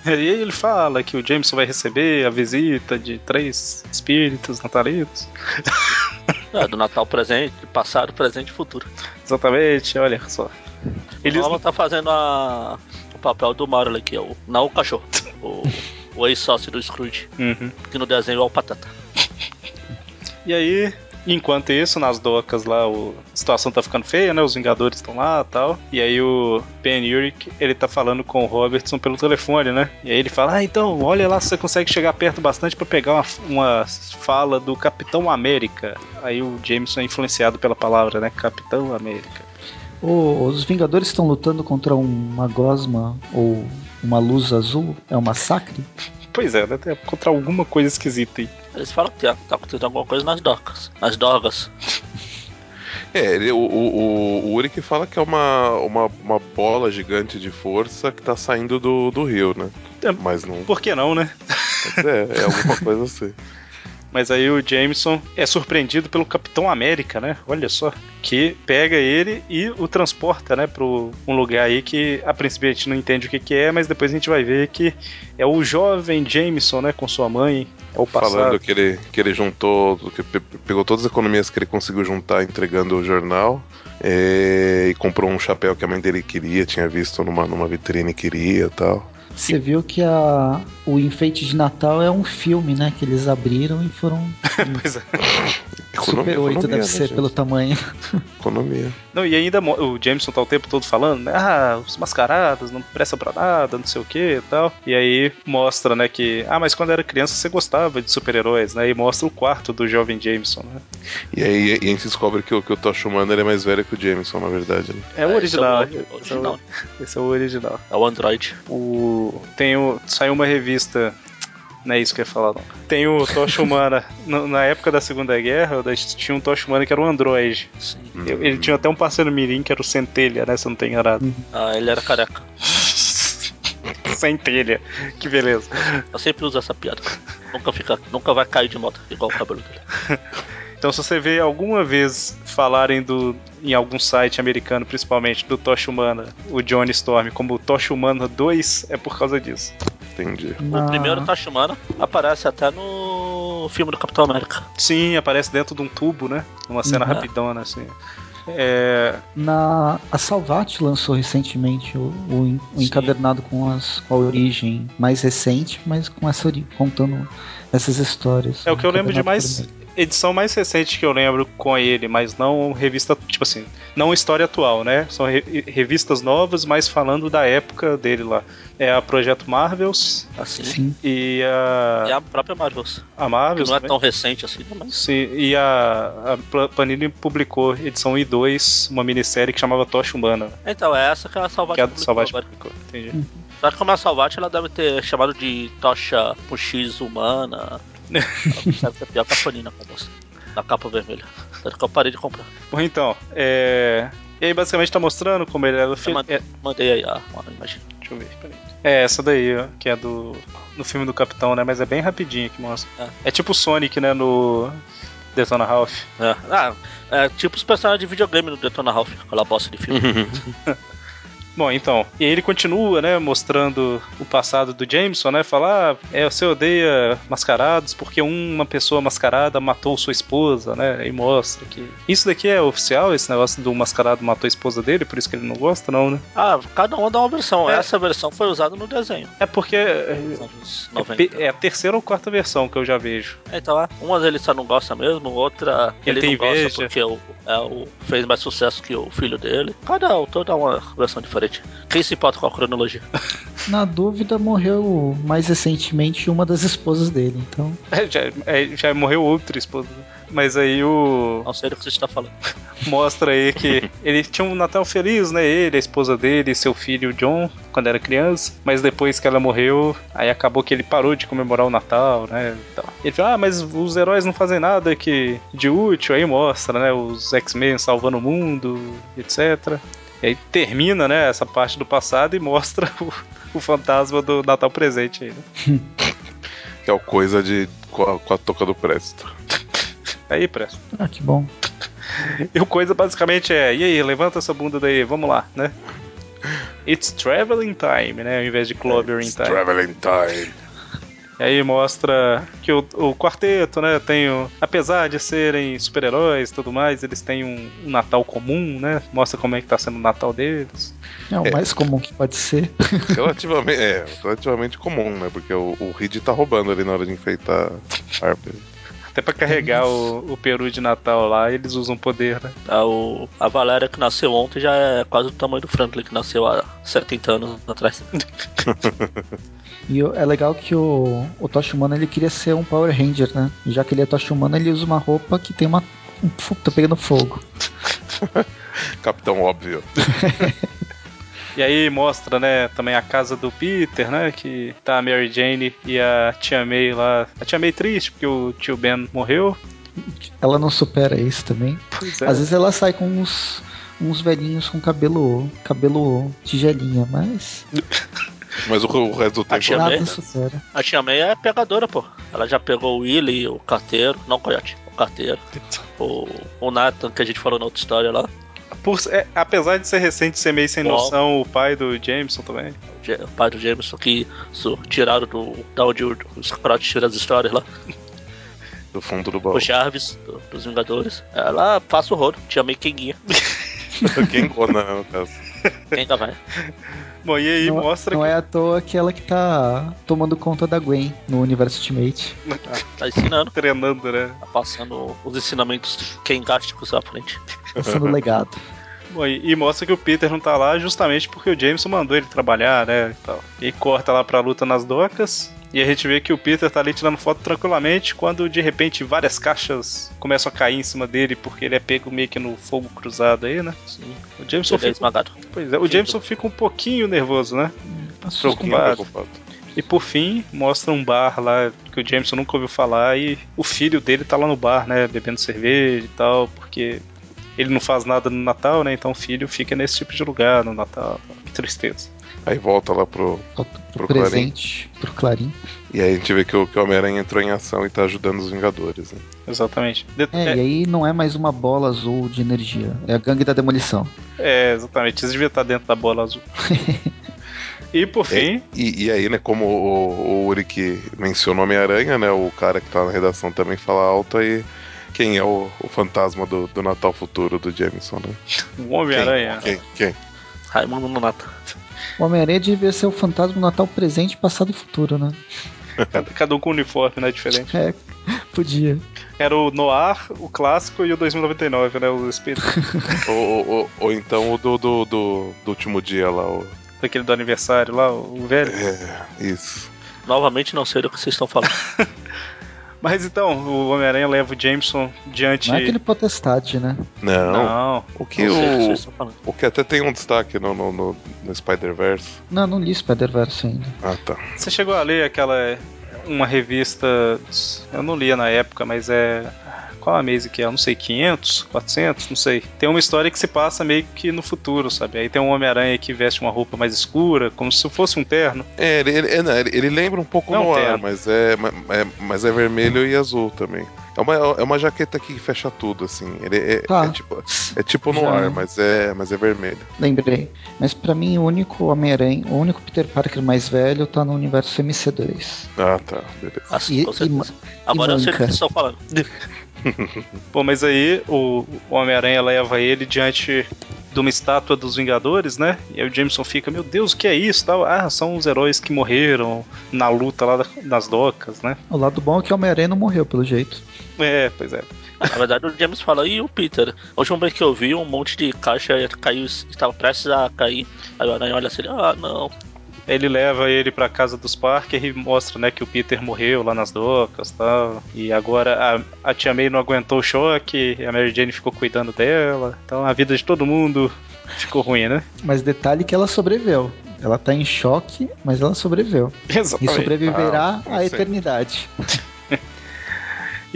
E aí ele fala que o Jameson vai receber a visita de três espíritos natalinos. É, do Natal presente, passado, presente e futuro. Exatamente, olha só. Eles. O Norman tá fazendo a- papel do Marley, que é o. Não o cachorro. O, o ex-sócio do Scrooge, Uhum. que no desenho é o Patata. E aí, enquanto isso, nas docas lá, o... a situação tá ficando feia, né? Os Vingadores estão lá e tal. E aí o Ben Urich, ele tá falando com o Robertson pelo telefone, né? E aí ele fala, ah, então, olha lá se você consegue chegar perto bastante pra pegar uma, uma fala do Capitão América. Aí o Jameson é influenciado pela palavra, né? Capitão América. O- os Vingadores estão lutando contra uma gosma ou uma luz azul. É um massacre? Pois é, né? Que encontrar alguma coisa esquisita aí. Eles falam que tá acontecendo alguma coisa nas docas. Nas dorgas. É, ele, o, o, o, o Uric fala que é uma, uma, uma bola gigante de força que tá saindo do, do rio, né? É. Mas não. Por que não, né? Mas é, é alguma coisa assim. Mas aí o Jameson é surpreendido pelo Capitão América, né? Olha só. Que pega ele e o transporta, né? Pra um lugar aí que a princípio a gente não entende o que, que é, mas depois a gente vai ver que é o jovem Jameson, né? Com sua mãe. É o passado. Falando que ele, que ele juntou, que pe- pegou todas as economias que ele conseguiu juntar entregando o jornal é, e comprou um chapéu que a mãe dele queria, tinha visto numa, numa vitrine queria tal. Você viu que a, o enfeite de Natal é um filme, né? Que eles abriram e foram. Pois é. Super 8 deve né, ser gente? pelo tamanho. Economia. Não, e ainda o Jameson tá o tempo todo falando, né? Ah, os mascarados não prestam pra nada, não sei o que e tal. E aí mostra, né, que. Ah, mas quando era criança você gostava de super-heróis, né? E mostra o quarto do jovem Jameson, né? E aí e a gente descobre que, o- que o Tosh Humano ele é mais velho que o Jameson, na verdade. Né? É o original. Esse é o, Esse é o- original. Esse é o original. É o Android. O. Tem o. Saiu uma revista. Não é isso que eu ia falar, não. Tem o Tocha Humana. na época da Segunda Guerra, tinha um Tocha Humana que era um androide. Ele tinha até um parceiro mirim que era o Centelha, né? Se eu não tenho enganado. Ah, ele era careca. Centelha. Que beleza. Eu sempre uso essa piada. Nunca fica, nunca vai cair de moto igual o cabelo dele. Então se você vê alguma vez falarem do em algum site americano, principalmente, do Tocha Humana, o Johnny Storm, como Tocha Humana 2, é por causa disso. Entendi. O primeiro Tachumana aparece até no filme do Capitão América. Sim, aparece dentro de um tubo, né? Uma cena Uhum. rapidona, assim. É, Na, a Salvat lançou recentemente o, o o encadernado com, as, com a origem mais recente, mas com essa contando essas histórias. É o que eu lembro de mais. primeiro. Edição mais recente que eu lembro com ele, mas não revista, tipo assim, não história atual, né? São re- revistas novas, mas falando da época dele lá. É a Projeto Marvels Assim. Sim. e a, E a própria Marvels. a Que Marvels. não é também. tão recente assim, né, mas. Sim, e a, a Panini publicou edição 1 e 2, uma minissérie que chamava Tocha Humana, Então, é essa que a Salvat que é a publicou Salvage agora. publicou. Entendi. Só que como é a Salvat, ela deve ter chamado de tocha por X humana. Pior que com moça. Na capa vermelha. Tanto que eu parei de comprar. Bom, então, é... E aí basicamente tá mostrando como ele era o filho... mandei, É, mandei aí a, uma imagem. deixa eu ver, peraí. É, essa daí, ó, que é do... No filme do Capitão, né? Mas é bem rapidinho que mostra. É. É tipo o Sonic, né? No Detona Ralph. É, ah, é tipo os personagens de videogame no Detona Ralph, aquela bosta de filme. Bom, então, e ele continua, né, mostrando o passado do Jameson, né, falar, ah, é, você odeia mascarados porque uma pessoa mascarada matou sua esposa, né, e mostra que... Isso daqui é oficial, esse negócio do mascarado matou a esposa dele, por isso que ele não gosta, não, né? Ah, cada um dá uma versão. É. Essa versão foi usada no desenho. É porque é, é 90. pe- é a terceira ou quarta versão que eu já vejo. Então, é. Uma ele só não gosta mesmo, outra Ele ele, não gosta inveja. porque o, é, o, fez mais sucesso que o filho dele. Cada autor dá uma versão diferente. Quem se importa com a cronologia? Na dúvida, morreu mais recentemente uma das esposas dele, então. É, já, é, já morreu outra esposa. né? Mas aí o... Não sei do que você está falando. mostra aí que ele tinha um Natal feliz, né? Ele, a esposa dele, seu filho John, quando era criança. Mas depois que ela morreu, aí acabou que ele parou de comemorar o Natal, né? Então, ele falou, ah, mas os heróis não fazem nada que de útil. Aí mostra, né? Os X-Men salvando o mundo, etc. E aí termina, né? Essa parte do passado e mostra o, o fantasma do Natal presente aí, né? Que é o coisa de com a, com a toca do Presto. Aí, presta. Ah, que bom. E o coisa basicamente é, e aí, levanta essa bunda daí, vamos lá, né? It's traveling time, né? Ao invés de clobbering time. Traveling Time. E aí mostra que o, o quarteto, né, tem o, apesar de serem super-heróis e tudo mais, eles têm um, um Natal comum, né? Mostra como é que tá sendo o Natal deles. É o mais comum que pode ser. Relativamente, é, relativamente comum, né? Porque o, o Reed tá roubando ali na hora de enfeitar a árvore. Até pra carregar o, o peru de Natal lá, eles usam poder, né? A, o, a Valéria que nasceu ontem já é quase o tamanho do Franklin que nasceu há 70 anos atrás. E é legal que o, o Tocha Humana ele queria ser um Power Ranger, né? E já que ele é Tocha Humana, ele usa uma roupa que tem uma. Um, tá pegando fogo. Capitão óbvio. E aí mostra, né, também a casa do Peter, né, que tá a Mary Jane e a Tia May lá. A Tia May triste porque o tio Ben morreu. Ela não supera isso também. Pois é. Às vezes ela sai com uns, uns velhinhos com cabelo. cabelo tigelinha, mas Mas o, o resto do tempo. Tia nada May? A Tia May é pegadora, pô. Ela já pegou o Willy, o carteiro, não o coiote, o carteiro. O, o Nathan, que a gente falou na outra história lá. Por- é, apesar de ser recente ser meio sem Bom. noção, o pai do Jameson também. O pai do Jameson que su- tiraram do. da onde os Scrot tira as histórias lá. Do fundo do baú. O Jarvis, do- dos Vingadores. Ela passa o rodo, Tia May quenguinha. Quem Conan, no caso. Ainda vai. Bom, e aí não, mostra não que. é à toa que ela que tá tomando conta da Gwen no universo Ultimate. Tá, tá ensinando. Treinando, né? Tá passando os ensinamentos quengásticos à frente. Passando o legado. Bom, e, e mostra que o Peter não tá lá justamente porque o Jameson mandou ele trabalhar, né? E, tal. e corta lá pra luta nas docas. E a gente vê que o Peter tá ali tirando foto tranquilamente quando de repente várias caixas começam a cair em cima dele porque ele é pego meio que no fogo cruzado aí, né? Sim. O Jameson Ele é fica, esmagado. pois é, o Jameson fica um pouquinho nervoso, né? Preocupado. preocupado. E por fim, mostra um bar lá que o Jameson nunca ouviu falar e o filho dele tá lá no bar, né, bebendo cerveja e tal, porque ele não faz nada no Natal, né? Então o filho fica nesse tipo de lugar no Natal. Que tristeza. Aí volta lá pro. Pro pro presente, pro Clarim. E aí a gente vê que o, que o Homem-Aranha entrou em ação e tá ajudando os Vingadores. Né? Exatamente. De- É, e aí não é mais uma bola azul de energia, é a gangue da demolição. É, exatamente. Eles deviam estar dentro da bola azul. e por fim, E, e aí, né, como o, o Uri que mencionou Homem-Aranha, né? O cara que tá na redação também fala alto aí. Quem é o, o fantasma do, do Natal futuro do Jameson, né? o Homem-Aranha. Quem? Quem? Raimundo Nonato. O Homem-Aranha devia ser o fantasma do Natal presente, passado e futuro, né? Cada, um com um uniforme, né? Diferente. É, podia. Era o Noir, o clássico e o 2099, né? Os espíritos. ou, ou, ou- ou então o do, do, do, do último dia lá. O... Daquele do aniversário lá, o velho. É, isso. Novamente não sei do que vocês estão falando. Mas então, o Homem-Aranha leva o Jameson diante. Não é aquele potestade, né? Não. Não. O que não o, o que até tem um destaque no, no, no, no Spider-Verse. Não, não li Spider-Verse ainda. Ah, tá. Você chegou a ler aquela. Uma revista. Eu não lia na época, mas é. Qual a mesa que é? Não sei, 500, 400, não sei. Tem uma história que se passa meio que no futuro, sabe? Aí tem um Homem-Aranha que veste uma roupa mais escura, como se fosse um terno. É, ele, ele, é, ele- ele lembra um pouco Não, no ar, mas é, é- mas é vermelho e azul também. É uma, é uma jaqueta que fecha tudo, assim. Ele é, Tá. é tipo, é tipo no Já. ar, mas é, mas é vermelho. Lembrei. Mas pra mim, o único Homem-Aranha, o único Peter Parker mais velho tá no universo MC2. Ah, tá. Beleza. Assim, E- com e. Agora eu sei do que vocês estão falando. Pô, mas aí o, Homem-Aranha leva ele diante de uma estátua dos Vingadores, né? E aí o Jameson fica, meu Deus, o que é isso? Tal? Ah, são os heróis que morreram na luta lá nas docas, né? O lado bom é que o Homem-Aranha não morreu, pelo jeito. É, pois é. Na verdade, o James fala, e o Peter? A última vez que eu vi, um monte de caixa caiu, estava prestes a cair. Aí o Aranha olha assim, ah, não. Ele leva ele pra casa dos Parker e mostra, né, que o Peter morreu lá nas docas e tal. E agora a, a tia May não aguentou o choque, e a Mary Jane ficou cuidando dela. Então a vida de todo mundo ficou ruim, né? Mas detalhe que ela sobreviveu. Ela tá em choque, mas ela sobreviveu. E Exatamente. sobreviverá Ah, à sim. eternidade.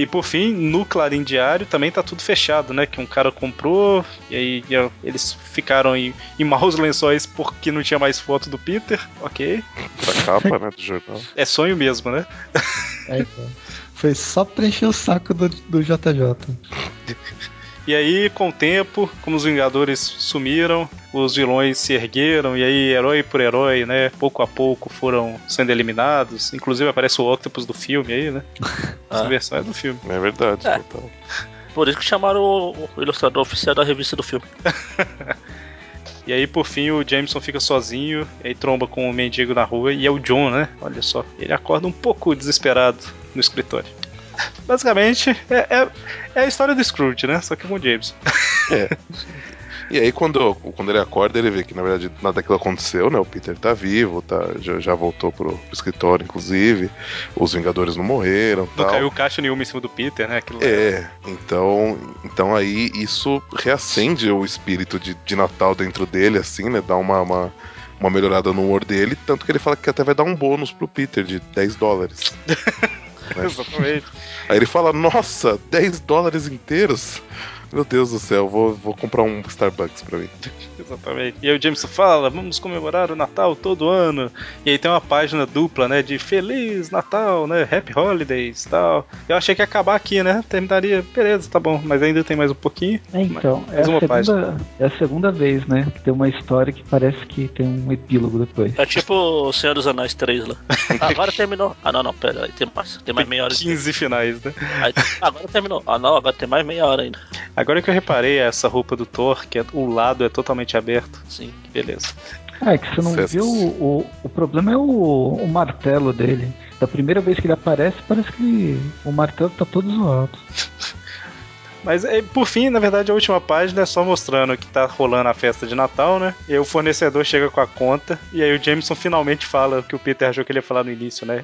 E por fim, no Clarim Diário também tá tudo fechado, né? Que um cara comprou, e aí e, eles ficaram em, em maus lençóis porque não tinha mais foto do Peter. Ok. Da capa, né, do jornal. É sonho mesmo, né? É, então. Foi só pra encher o saco do, do JJ. E aí, com o tempo, como os Vingadores sumiram, os vilões se ergueram, e aí, herói por herói, né? Pouco a pouco foram sendo eliminados. Inclusive aparece o Octopus do filme aí, né? Essa Ah. versão é do filme. É verdade. É. total. Por isso que chamaram o, o ilustrador oficial da revista do filme. E aí, por fim, o Jameson fica sozinho, e aí tromba com o mendigo na rua, e é o John, né? Olha só. Ele acorda um pouco desesperado no escritório. Basicamente, é, é, é a história do Scrooge, né? Só que com o Jameson. E aí, quando, quando ele acorda, ele vê que, na verdade, nada daquilo aconteceu, né? O Peter tá vivo, tá, já, já voltou pro, pro escritório, inclusive. Os Vingadores não morreram Não tal. caiu caixa nenhuma em cima do Peter, né? Aquilo lá. É, então, então aí isso reacende o espírito de, de Natal dentro dele, assim, né? Dá uma, uma, uma melhorada no humor dele, tanto que ele fala que até vai dar um bônus pro Peter de 10 dólares. Exatamente. Aí ele fala, nossa, 10 dólares inteiros? Meu Deus do céu, vou, vou comprar um Starbucks pra mim. Exatamente. E aí o Jameson fala, vamos comemorar o Natal todo ano. E aí tem uma página dupla, né? De Feliz Natal, né? Happy Holidays tal. Eu achei que ia acabar aqui, né? Terminaria, beleza, tá bom. Mas ainda tem mais um pouquinho. É, então, é Mais a, uma segunda, é a segunda vez, né? Que tem uma história que parece que tem um epílogo depois. É tipo o Senhor dos Anéis 3 lá. Agora terminou. Ah, não, não, pera, aí tem mais, tem mais meia hora. de- 15 finais, né? Aí, agora terminou. Ah, não, agora tem mais meia hora ainda. Agora que eu reparei essa roupa do Thor, que é- o lado é totalmente aberto. Sim. Que beleza. É que você não Cestos. viu o, o, problema é o, o martelo dele. Da primeira vez que ele aparece, parece que ele- o martelo tá todo zoado. Mas é, por fim, na verdade, a última página é só mostrando que tá rolando a festa de Natal, né? E aí o fornecedor chega com a conta, e aí o Jameson finalmente fala o que o Peter achou que ele ia falar no início, né?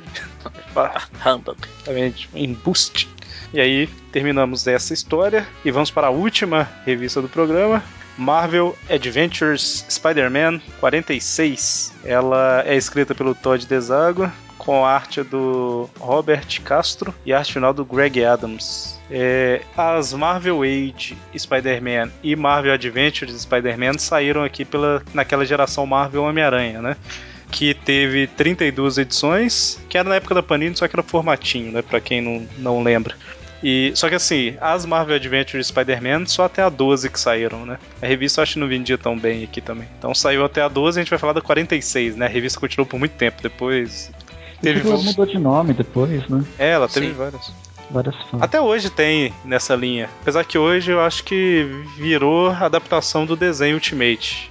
Fala, Humbug. Exatamente, embuste. E aí terminamos essa história e vamos para a última revista do programa. Marvel Adventures Spider-Man 46. Ela é escrita pelo Todd Desago, com a arte do Robert Castro e a arte final do Greg Adams. É, as Marvel Age Spider-Man e Marvel Adventures Spider-Man saíram aqui pela, naquela geração Marvel Homem-Aranha, né? Que teve 32 edições, que era na época da Panini, só que era formatinho, né? Pra quem não, não lembra. E, só que assim, as Marvel Adventures Spider-Man só até a 12 que saíram, né? A revista eu acho que não vendia tão bem aqui também. Então saiu até a 12 a gente vai falar da 46, né? A revista continuou por muito tempo. Depois. Teve Ela mudou de nome depois, né? É, ela teve Sim. várias. Várias fases. Até hoje tem nessa linha. Apesar que hoje eu acho que virou adaptação do desenho Ultimate.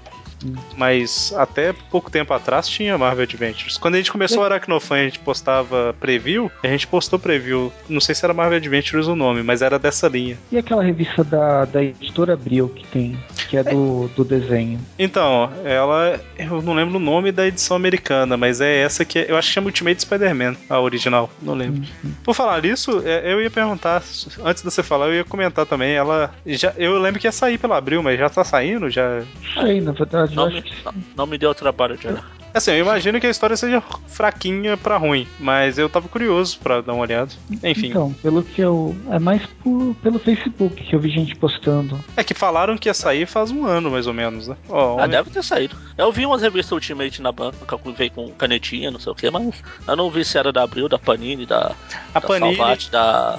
Mas até pouco tempo atrás tinha Marvel Adventures. Quando a gente começou o Aracnofan, a gente postava preview. A gente postou preview. Não sei se era Marvel Adventures o nome, mas era dessa linha. E aquela revista da, da editora Abril que tem, que é do, do desenho. Então, ela. Eu não lembro o nome da edição americana, mas é essa que é- eu acho que chama Ultimate Spider-Man, a original. Não lembro. Por falar nisso, é, eu ia perguntar, antes de você falar, eu ia comentar também. Ela. Já, eu lembro que ia sair pela Abril, mas já tá saindo? Já. Sei, na verdade, Não me, não, não me deu trabalho de olhar. Assim, eu imagino que a história seja fraquinha pra ruim, mas eu tava curioso pra dar uma olhada. Enfim. Então, pelo que eu. É mais por, pelo Facebook que eu vi gente postando. É que falaram que ia sair faz um ano, mais ou menos, né? Ó, Ah, homem- deve ter saído. Eu vi umas revistas Ultimate na banca, que veio com canetinha, não sei o que, mas eu não vi se era da Abril, da Panini, da, a da Panini, Salvat, da,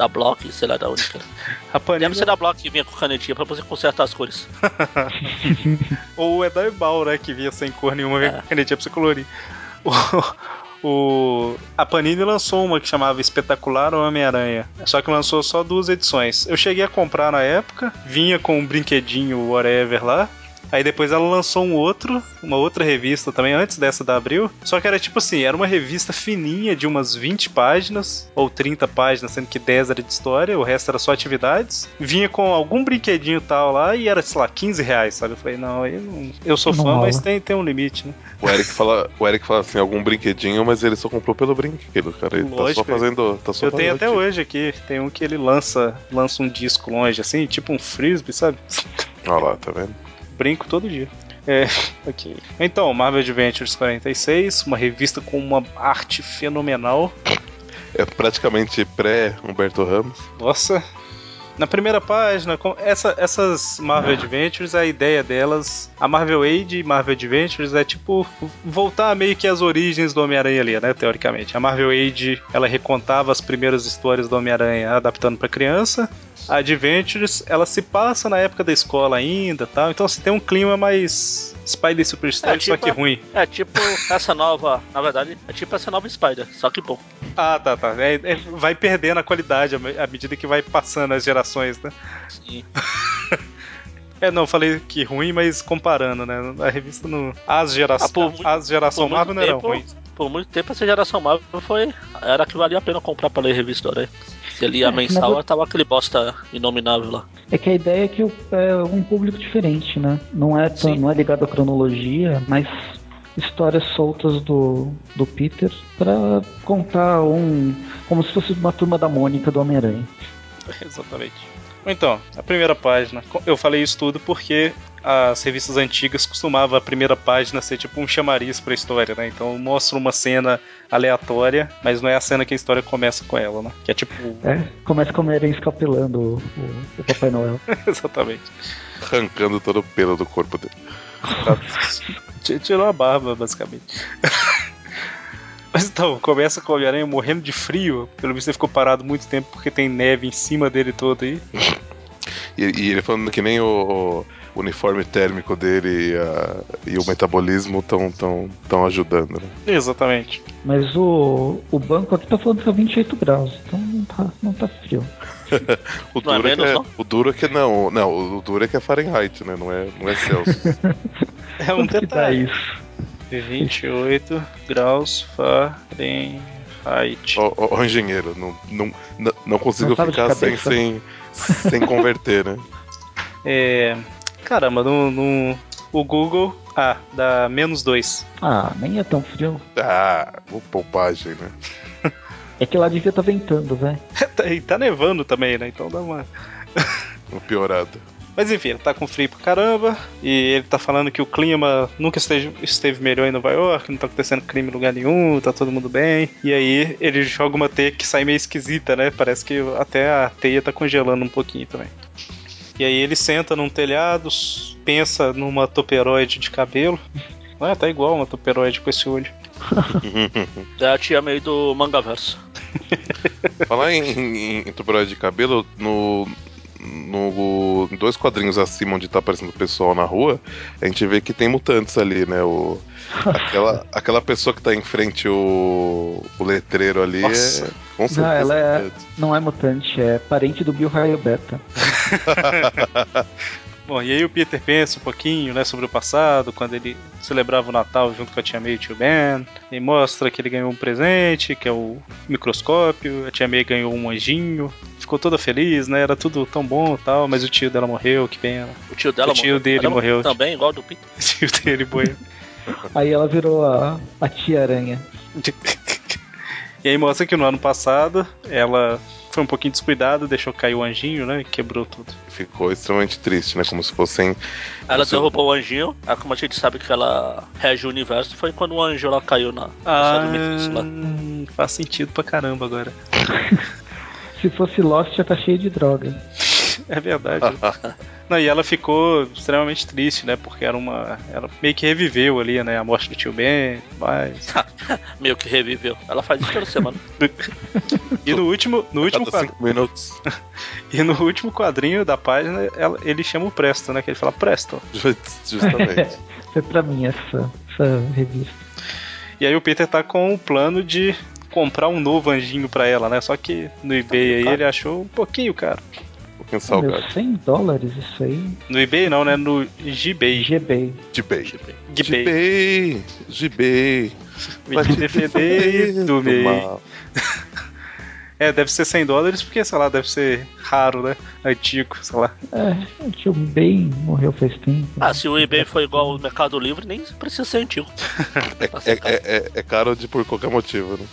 da Block, sei lá da onde que era. a Panini Deve ser da Block que vinha com canetinha pra você consertar as cores. ou é da Ebal, né? Que vinha sem cor nenhuma, vinha É. com canetinha pra você colorir. O, o- a Panini lançou uma que chamava Espetacular Homem-Aranha. Só que lançou só duas edições. Eu cheguei a comprar na época, vinha com um brinquedinho whatever lá. Aí depois ela lançou um outro, uma outra revista também, antes dessa da Abril. Só que era tipo assim, era uma revista fininha de umas 20 páginas, ou 30 páginas, sendo que 10 era de história, o resto era só atividades. Vinha com algum brinquedinho tal lá e era, sei lá, 15 reais, sabe? Eu falei, não, eu, não- eu sou Não fã, rola. mas tem, tem um limite, né? O Eric fala, o Eric fala assim, algum brinquedinho, mas ele só comprou pelo brinquedo, cara. Ele Lógico, tá só fazendo. Tá só eu tenho até tipo- hoje aqui, tem um que ele lança, lança um disco longe, assim, tipo um frisbee, sabe? Olha lá, tá vendo? Brinco todo dia. É, ok. Então, Marvel Adventures 46, uma revista com uma arte fenomenal. É praticamente pré-Humberto Ramos. Nossa. Na primeira página, essa- essas Marvel Adventures, a ideia delas, a Marvel Age e Marvel Adventures é tipo voltar meio que às origens do Homem-Aranha ali, né, teoricamente. A Marvel Age, ela recontava as primeiras histórias do Homem-Aranha adaptando pra criança. A Adventures, ela se passa na época da escola ainda, tal. Então, assim, tem um clima mais Spider Superstar, É, só tipo que a- ruim. É tipo essa nova, na verdade, é tipo essa nova Spider, só que bom. Ah, tá, tá. É- é- vai perdendo a qualidade à medida que vai passando as gerações, né? Sim. É, não, falei que ruim, mas comparando, né? A revista não. As, gera... Ah, por muito- as geração por muito Marvel não eram tempo- ruins. Por muito tempo essa geração Marvel foi. Era que valia a pena comprar pra ler revista Aranha. Se lia É, mensal, mas- tava aquele bosta inominável lá. É que a ideia é que é um público diferente, né? Não é, tão, não é ligado à cronologia, mas histórias soltas do, do Peter pra contar um. como se fosse uma turma da Mônica do Homem-Aranha. Exatamente. Então, a primeira página. Eu falei isso tudo porque as revistas antigas costumavam a primeira página ser tipo um chamariz pra história, né? Então mostra uma cena aleatória, mas não é a cena que a história começa com ela, né? Que é tipo. É, começa com o Homem-Aranha escapelando o, o- o Papai Noel. Exatamente. Arrancando todo o pelo do corpo dele. T- Tirou a barba, basicamente. Mas então, começa com o Homem-Aranha morrendo de frio. Pelo visto, ele ficou parado muito tempo porque tem neve em cima dele todo aí. E, e ele falando que nem o, o uniforme térmico dele e, a- e o metabolismo estão tão, tão ajudando, né? Exatamente. Mas o, o banco aqui tá falando que tá 28 graus, então não tá, não tá frio. O Não é duro é, é, não? o duro é que não, não, o duro é que é Fahrenheit, né? Não é, não é Celsius. É um detalhe. isso? 28 graus Fahrenheit. Ó, ó, ó, engenheiro, não, não, não, consigo Não ficar sem, sem, sem converter, né? É. Caramba, no, no- o Google. Ah, dá menos 2. Ah, nem é tão frio. Ah, o bobagem, né? É que lá devia tá ventando, velho. e tá nevando também, né? Então dá uma. Uma piorada. Mas enfim, ele tá com frio pra caramba. E ele tá falando que o clima nunca esteve, esteve melhor em Nova York, não tá acontecendo crime em lugar nenhum, tá todo mundo bem. E aí ele joga uma teia que sai meio esquisita, né? Parece que até a teia tá congelando um pouquinho também. E aí ele senta num telhado, pensa numa toperoide de cabelo. Ah, tá igual uma toperoide com esse olho. É a tia meio do mangaverso. Falar em, em, em de cabelo, no, no dois quadrinhos acima onde tá aparecendo o pessoal na rua, a gente vê que tem mutantes ali, né? O, aquela, aquela pessoa que tá em frente o, o letreiro ali Nossa. é com certeza. Não, ela é, mutante. não é mutante, é parente do Bill Raio Beta. Bom, e aí o Peter pensa um pouquinho, né, sobre o passado, quando ele celebrava o Natal junto com a Tia May e o tio Ben, e mostra que ele ganhou um presente, que é o microscópio, a Tia May ganhou um anjinho, ficou toda feliz, né, era tudo tão bom e tal, mas o tio dela morreu, que pena. O tio dela O tio dele Ela morreu. Também, igual do Peter. O tio dele morreu. Aí ela virou a, a tia aranha. E aí mostra que no ano passado ela foi um pouquinho descuidada, deixou cair o anjinho, né, e quebrou tudo. Ficou extremamente triste, né? Como se fossem. Ela Você- derrubou o anjinho. Aí, como a gente sabe que ela rege o universo, foi quando o anjo lá caiu na Ah, lá. faz sentido pra caramba agora. Se fosse Lost, já tá cheio de droga. É verdade. Não, e ela ficou extremamente triste, né? Porque era uma. Ela meio que reviveu ali, né? A morte do tio Ben, mas. Meio que reviveu. Ela faz isso toda semana. E no último, no último minutos. e no último quadrinho da página, ela- ele chama o Presto, né? Que ele fala Presto. Justamente. Foi pra mim essa, essa revista. E aí o Peter tá com o plano de comprar um novo anjinho pra ela, né? Só que no eBay aí ele achou um pouquinho caro. Um pouquinho Meu, salgado. 100 dólares isso aí? No eBay não, né? No GBay. GB. Gibei. GBay. Gibei. Gibei. Vai te defender do meio. mal. É, deve ser 100 dólares porque, sei lá, deve ser raro, né? Antigo, sei lá. É, o tio Ben morreu faz tempo. Ah, se o eBay for igual ao Mercado Livre, nem precisa ser antigo. É, é, é, é caro de por qualquer motivo, né?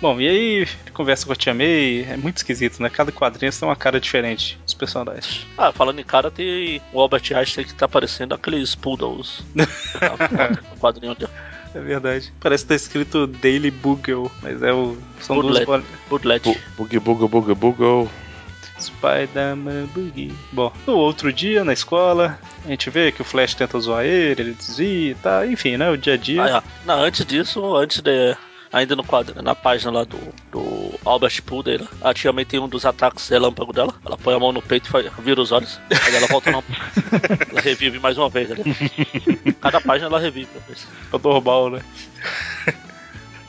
Bom, e aí ele conversa com a Tia May, é muito esquisito, né? Cada quadrinho tem uma cara diferente, os personagens. Ah, falando em cara, tem o Albert Einstein que tá parecendo aqueles poodles. no quadrinho dele. É verdade. Parece que tá escrito Daily Bugle, mas é o. São Bootleg. duas Bootlet. Bu- Bug, bug, bug, bug. Spider-Man Boogie. Bom, no outro dia, na escola, a gente vê que o Flash tenta zoar ele, ele desvia e tá, enfim, né? O dia a dia. Ah, é. Não, antes disso, antes de. Ainda no quadro, na página lá do, do Albert Poodle, a tia May tem um dos ataques relâmpago dela. Ela põe a mão no peito e faz- vira os olhos. Aí ela volta não. ela revive mais uma vez ali. Cada página ela revive. É normal, né?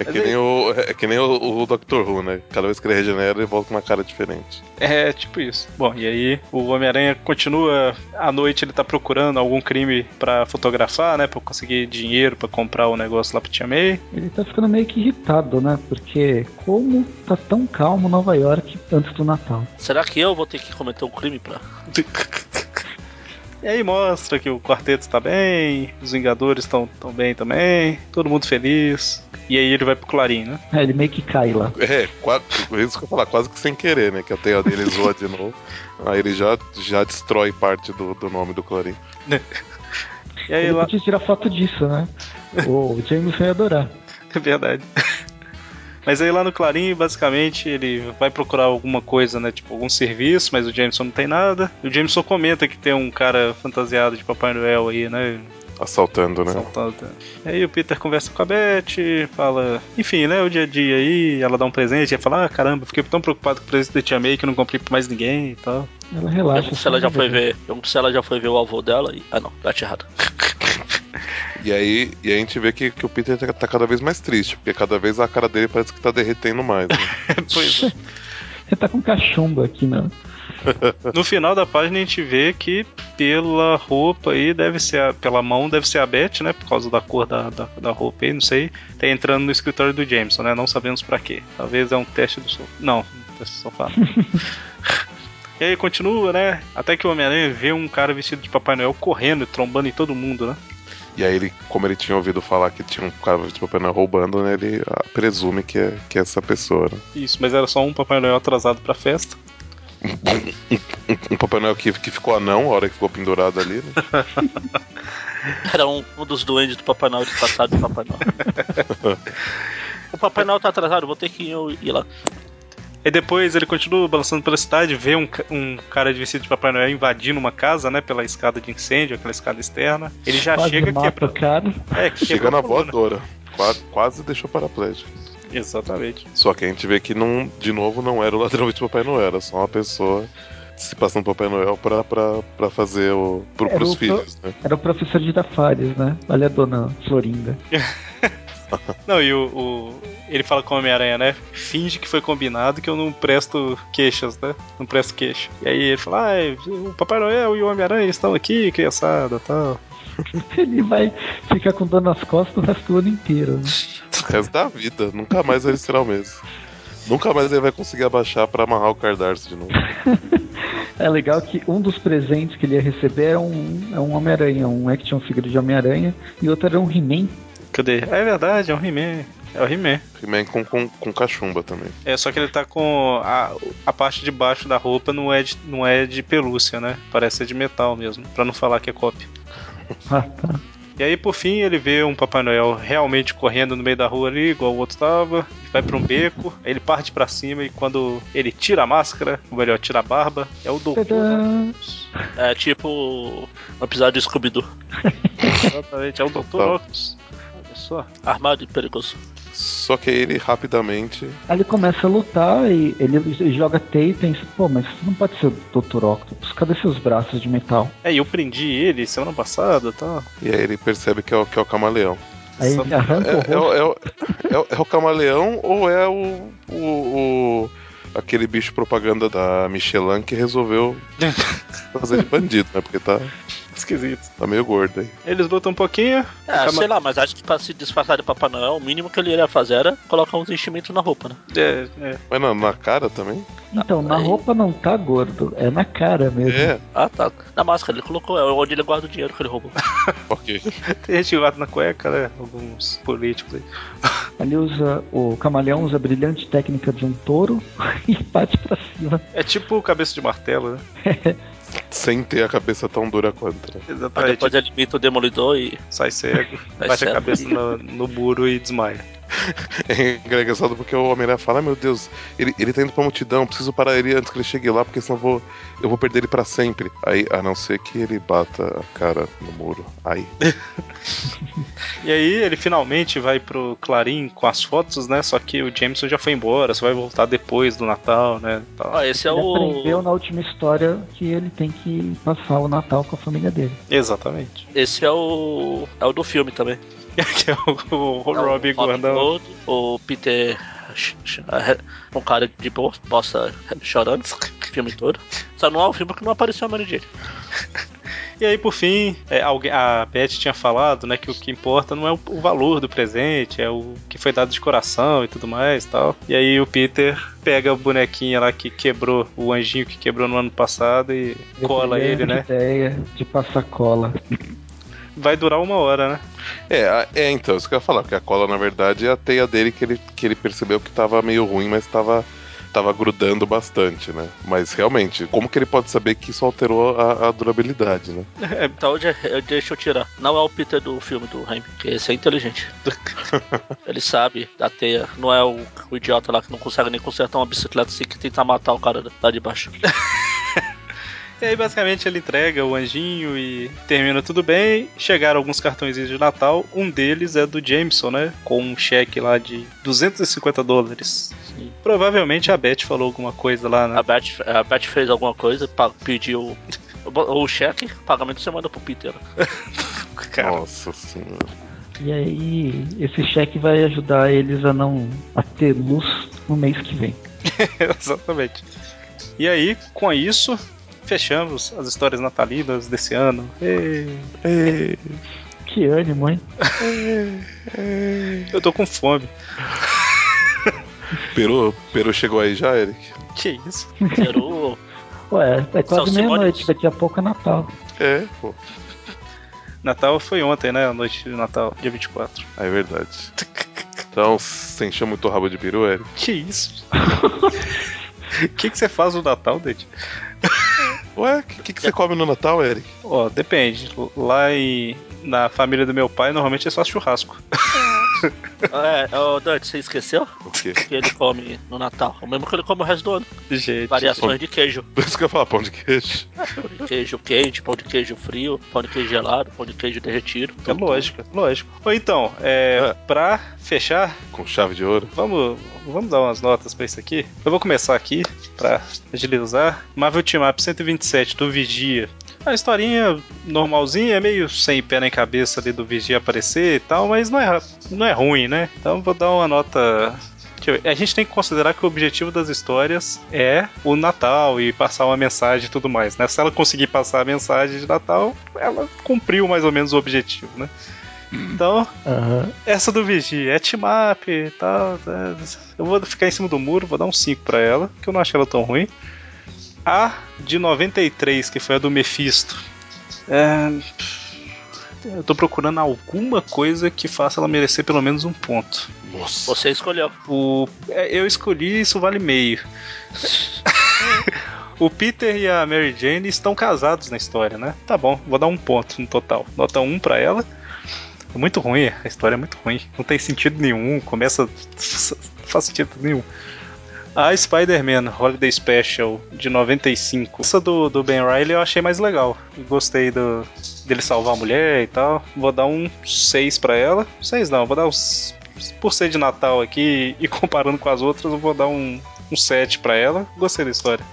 É que nem, o, é que nem o, o Doctor Who, né? Cada vez que ele regenera, ele volta com uma cara diferente. É, tipo isso. Bom, e aí o Homem-Aranha continua. À noite ele tá procurando algum crime pra fotografar, né? Pra conseguir dinheiro pra comprar o negócio lá pro Tia May. Ele tá ficando meio que irritado, né? Porque como tá tão calmo Nova York antes do Natal? Será que eu vou ter que cometer um crime pra. E aí mostra que o quarteto tá bem, os Vingadores estão tão bem também, todo mundo feliz. E aí ele vai pro Clarim, né? É, ele meio que cai lá. É, quase, isso que eu ia falar, quase que sem querer, né? Que a teia dele zoa de novo. Aí ele já, já destrói parte do, do nome do Clarim. E aí Ele lá. podia tirar foto disso, né? O Jameson ia adorar. É verdade. Mas aí lá no Clarim, basicamente, ele vai procurar alguma coisa, né? Tipo, algum serviço, mas o Jameson não tem nada. E o Jameson comenta que tem um cara fantasiado de Papai Noel aí, né? Assaltando, né? Saltando. E aí o Peter conversa com a Beth, fala, enfim, né, o dia a dia aí, ela dá um presente, e fala, ah, caramba, fiquei tão preocupado com o presente da Tia May que eu não comprei pra mais ninguém e tal. Ela relaxa. Pergunto se ela já foi ver. Pergunto se ela já foi ver o avô dela e. Ah não, bate errado. E aí, e aí a gente vê que, que o Peter tá, tá cada vez mais triste, porque cada vez a cara dele parece que tá derretendo mais. Né? pois é. Você tá com cachumba aqui, né? No final da página a gente vê que pela roupa aí deve ser, a- pela mão deve ser a Beth, né, por causa da cor da, da, da roupa aí, não sei. Tá entrando no escritório do Jameson, né, não sabemos pra quê. Talvez é um teste do sofá. Não, um teste do sofá. E aí continua, né? Até que o Homem-Aranha vê um cara vestido de Papai Noel correndo e trombando em todo mundo, né? E aí ele, como ele tinha ouvido falar que tinha um cara de Papai Noel roubando, né? Ele ah, presume que é, que é essa pessoa, né? Isso, mas era só um Papai Noel atrasado pra festa. Um Papai Noel que, que ficou anão, a hora que ficou pendurado ali, né? Era um, um dos duendes do Papai Noel disfarçado do Papai Noel. o Papai Noel tá atrasado, vou ter que ir, ir lá. E depois ele continua balançando pela cidade, vê um, um cara de vestido de Papai Noel invadindo uma casa, né? Pela escada de incêndio, aquela escada externa. Ele já Quase chega quebrando. o cara. É, que Chega na voadora. Quase, quase deixou paraplégico. Exatamente. Só que a gente vê que não, de novo não era o ladrão de Papai Noel, era só uma pessoa se passando Papai Noel pra, pra, pra fazer o. Pro, Era pros o filhos, né? Era o professor de Dafares, né? Olha a dona Florinda. Não, e o, o- ele fala com o Homem-Aranha, né? Finge que foi combinado que eu não presto queixas, né? Não presto queixa. E aí ele fala, ah, o Papai Noel e o Homem-Aranha estão aqui, criançada tal. Ele vai ficar com dor nas costas o resto do ano inteiro. Né? O resto da vida. Nunca mais ele será o mesmo. Nunca mais ele vai conseguir abaixar pra amarrar o Cardarço de novo. É legal que um dos presentes que ele ia receber é um, é um Homem-Aranha, um action figure de Homem-Aranha, e outro era um He-Man. Cadê? É verdade, é um He-Man. É o He-Man. He-Man com, com, com cachumba também. É, só que ele tá com. A, a parte de baixo da roupa não é, de, não é de pelúcia, né? Parece ser de metal mesmo, pra não falar que é cópia. Ah, tá. E aí, por fim, ele vê um Papai Noel realmente correndo no meio da rua ali, igual o outro tava, vai pra um beco, aí ele parte pra cima e quando ele tira a máscara, ou melhor, tira a barba, é o Doutor Tadã! É tipo um episódio de Scooby-Doo. Exatamente, é o Doutor. Octopus. Olha só. Armado e perigoso. Só que aí ele rapidamente. Aí ele começa a lutar e ele joga teia e pensa, pô, mas não pode ser o Dr. Octopus, cadê seus braços de metal? É, e eu prendi ele semana passada, tá? E aí ele percebe que é o, que é o camaleão. Aí Só- ele arranca É, é, o é, o- é o- é o camaleão ou é o, o, o- aquele bicho propaganda da Michelin que resolveu fazer de bandido, né? Porque tá, Esquisito. tá meio gordo aí. Eles lutam um pouquinho. É, Cama- sei lá, mas acho que pra se disfarçar de Papai Noel, o mínimo que ele iria fazer era colocar uns enchimentos na roupa, né? É, é. Mas na, na cara também? Então, na Aí- roupa não tá gordo, é na cara mesmo. É, Ah, tá. Na máscara ele colocou, é onde ele guarda o dinheiro que ele roubou. ok. Tem gente que guarda na cueca, né? Alguns políticos aí. Ali usa, o camaleão usa a brilhante técnica de um touro e bate pra cima. É tipo o cabeça de martelo, né? Sem ter a cabeça tão dura quanto, né? Aí Exatamente. depois ele imita o Demolidor e. Sai cego, Sai bate a cego. cabeça no, no muro e desmaia. É engraçado porque o Homem-Aranha fala, ai meu Deus, ele, ele tá indo pra multidão, preciso parar ele antes que ele chegue lá, porque senão eu vou, eu vou perder ele pra sempre. Aí, a não ser que ele bata a cara no muro. Aí. E aí ele finalmente vai pro Clarim com as fotos, né? Só que o Jameson já foi embora, só vai voltar depois do Natal, né? Tal. Ah, esse é ele aprendeu o. na última história que ele tem que passar o Natal com a família dele. Exatamente. Esse é o. É o do filme também. que é o, o, o É o Robbie Robin Gordon. O Peter. é, Um cara de bo- bosta chorando o filme todo. Só não é o filme que não apareceu a Mary Jane. E aí, por fim, é, alguém, a Beth tinha falado, né, que o que importa não é o, o valor do presente, é o que foi dado de coração e tudo mais tal. E aí o Peter pega o bonequinho lá que quebrou, o anjinho que quebrou no ano passado e cola ele, né? ideia de passar cola. Vai durar uma hora, né? É, a- é, então, isso que eu ia falar, porque a cola, na verdade, é a teia dele que ele, que ele percebeu que tava meio ruim, mas tava, tava grudando bastante, né? Mas realmente, como que ele pode saber que isso alterou a, a durabilidade, né? Então eu, eu, deixa eu tirar. Não é o Peter do filme do Raimi, que esse é inteligente. Ele sabe da teia. Não é o, o idiota lá que não consegue nem consertar uma bicicleta assim que tenta matar o cara lá de baixo. E aí, basicamente, ele entrega o anjinho e termina tudo bem. Chegaram alguns cartões de Natal. Um deles é do Jameson, né? Com um cheque lá de 250 dólares. Sim. Provavelmente a Beth falou alguma coisa lá, né? A Beth, a Beth fez alguma coisa, pediu o, o cheque, pagamento você manda pro Peter. Cara, Nossa senhora. E aí, esse cheque vai ajudar eles a não a ter luz no mês que vem. Exatamente. E aí, com isso, fechamos as histórias natalinas desse ano. Ê, Que ânimo, hein? Eu tô com fome. Peru, Peru chegou aí já, Eric? Que isso? Peru, Ué, é quase São meia-noite, daqui a pouco é Natal. É, pô. Natal foi ontem, né? A noite de Natal, dia 24. É verdade. Então, você encheu muito o rabo de peru, Eric? Que isso? O que, que você faz no Natal, Dede? Ué, o que, que você come no Natal, Eric? Ó, depende. Lá em, na família do meu pai, normalmente é só churrasco. É, ô Dante, você esqueceu? O quê? Que ele come no Natal. O mesmo que ele come o resto do ano. Gente. Variações de queijo. Por isso que eu ia falar pão de queijo. Pão de queijo quente, pão de queijo frio, pão de queijo gelado, pão de queijo derretido. É lógico, lógico. Ou então, é, pra fechar, Com chave de ouro. vamos, vamos dar umas notas pra isso aqui. Eu vou começar aqui, pra agilizar. Marvel Team Up 127 do Vigia. A historinha normalzinha, é meio sem pé nem cabeça ali do Vigia aparecer e tal, mas não é, não é ruim, né? Então vou dar uma nota. A gente tem que considerar que o objetivo das histórias é o Natal e passar uma mensagem e tudo mais, né? Se ela conseguir passar a mensagem de Natal, ela cumpriu mais ou menos o objetivo, né? Então, essa do Vigia é team up e tal. tá? Eu vou ficar em cima do muro, vou dar um 5 pra ela, que eu não achei ela tão ruim. A de 93, que foi a do Mephisto. É... Eu tô procurando alguma coisa que faça ela merecer pelo menos um ponto. Nossa. Você escolheu. O... é, Eu escolhi, isso vale meio. o Peter e a Mary Jane estão casados na história, né? Tá bom, vou dar um ponto no total. Nota 1 pra ela. É muito ruim, a história é muito ruim. Não tem sentido nenhum, começa. Não faz sentido nenhum. A Spider-Man Holiday Special de 95. Essa do, do Ben Riley eu achei mais legal. Gostei do, dele salvar a mulher e tal. Vou dar um 6 pra ela. 6 não, vou dar uns. Por ser de Natal aqui e comparando com as outras, eu vou dar um, um 7 pra ela. Gostei da história.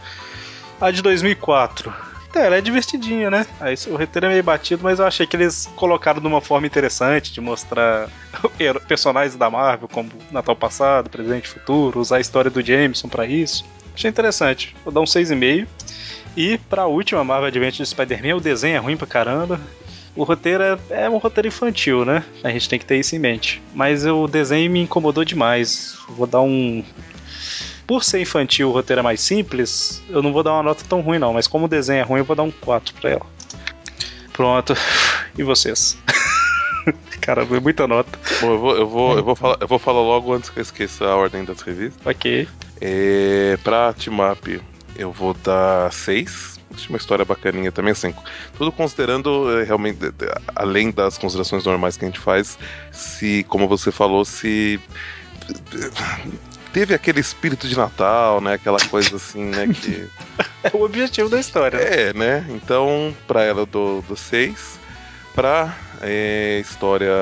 A de 2004. É, ela é divertidinha, né? Aí o roteiro é meio batido, mas eu achei que eles colocaram de uma forma interessante de mostrar personagens da Marvel, como Natal passado, presente futuro, usar a história do Jameson pra isso. Achei interessante. Vou dar um 6,5. E pra última Marvel Adventure de Spider-Man, o desenho é ruim pra caramba. O roteiro é, é um roteiro infantil, né? A gente tem que ter isso em mente. Mas o desenho me incomodou demais. Vou dar um por ser infantil, o roteiro é mais simples, eu não vou dar uma nota tão ruim, não. Mas como o desenho é ruim, eu vou dar um 4 pra ela. Pronto. E vocês? Caramba, é muita nota. Bom, eu vou, eu, vou, eu, vou falar, eu vou falar logo antes que eu esqueça a ordem das revistas. Ok. É, pra Team Up, eu vou dar 6. Acho uma história bacaninha também, assim. Tudo considerando, é, realmente, é, é, além das considerações normais que a gente faz, se, como você falou, se. Teve aquele espírito de Natal, né? Aquela coisa assim, né? Que. É o objetivo da história. né? É, né? Então, pra ela eu dou 6. Pra é, história.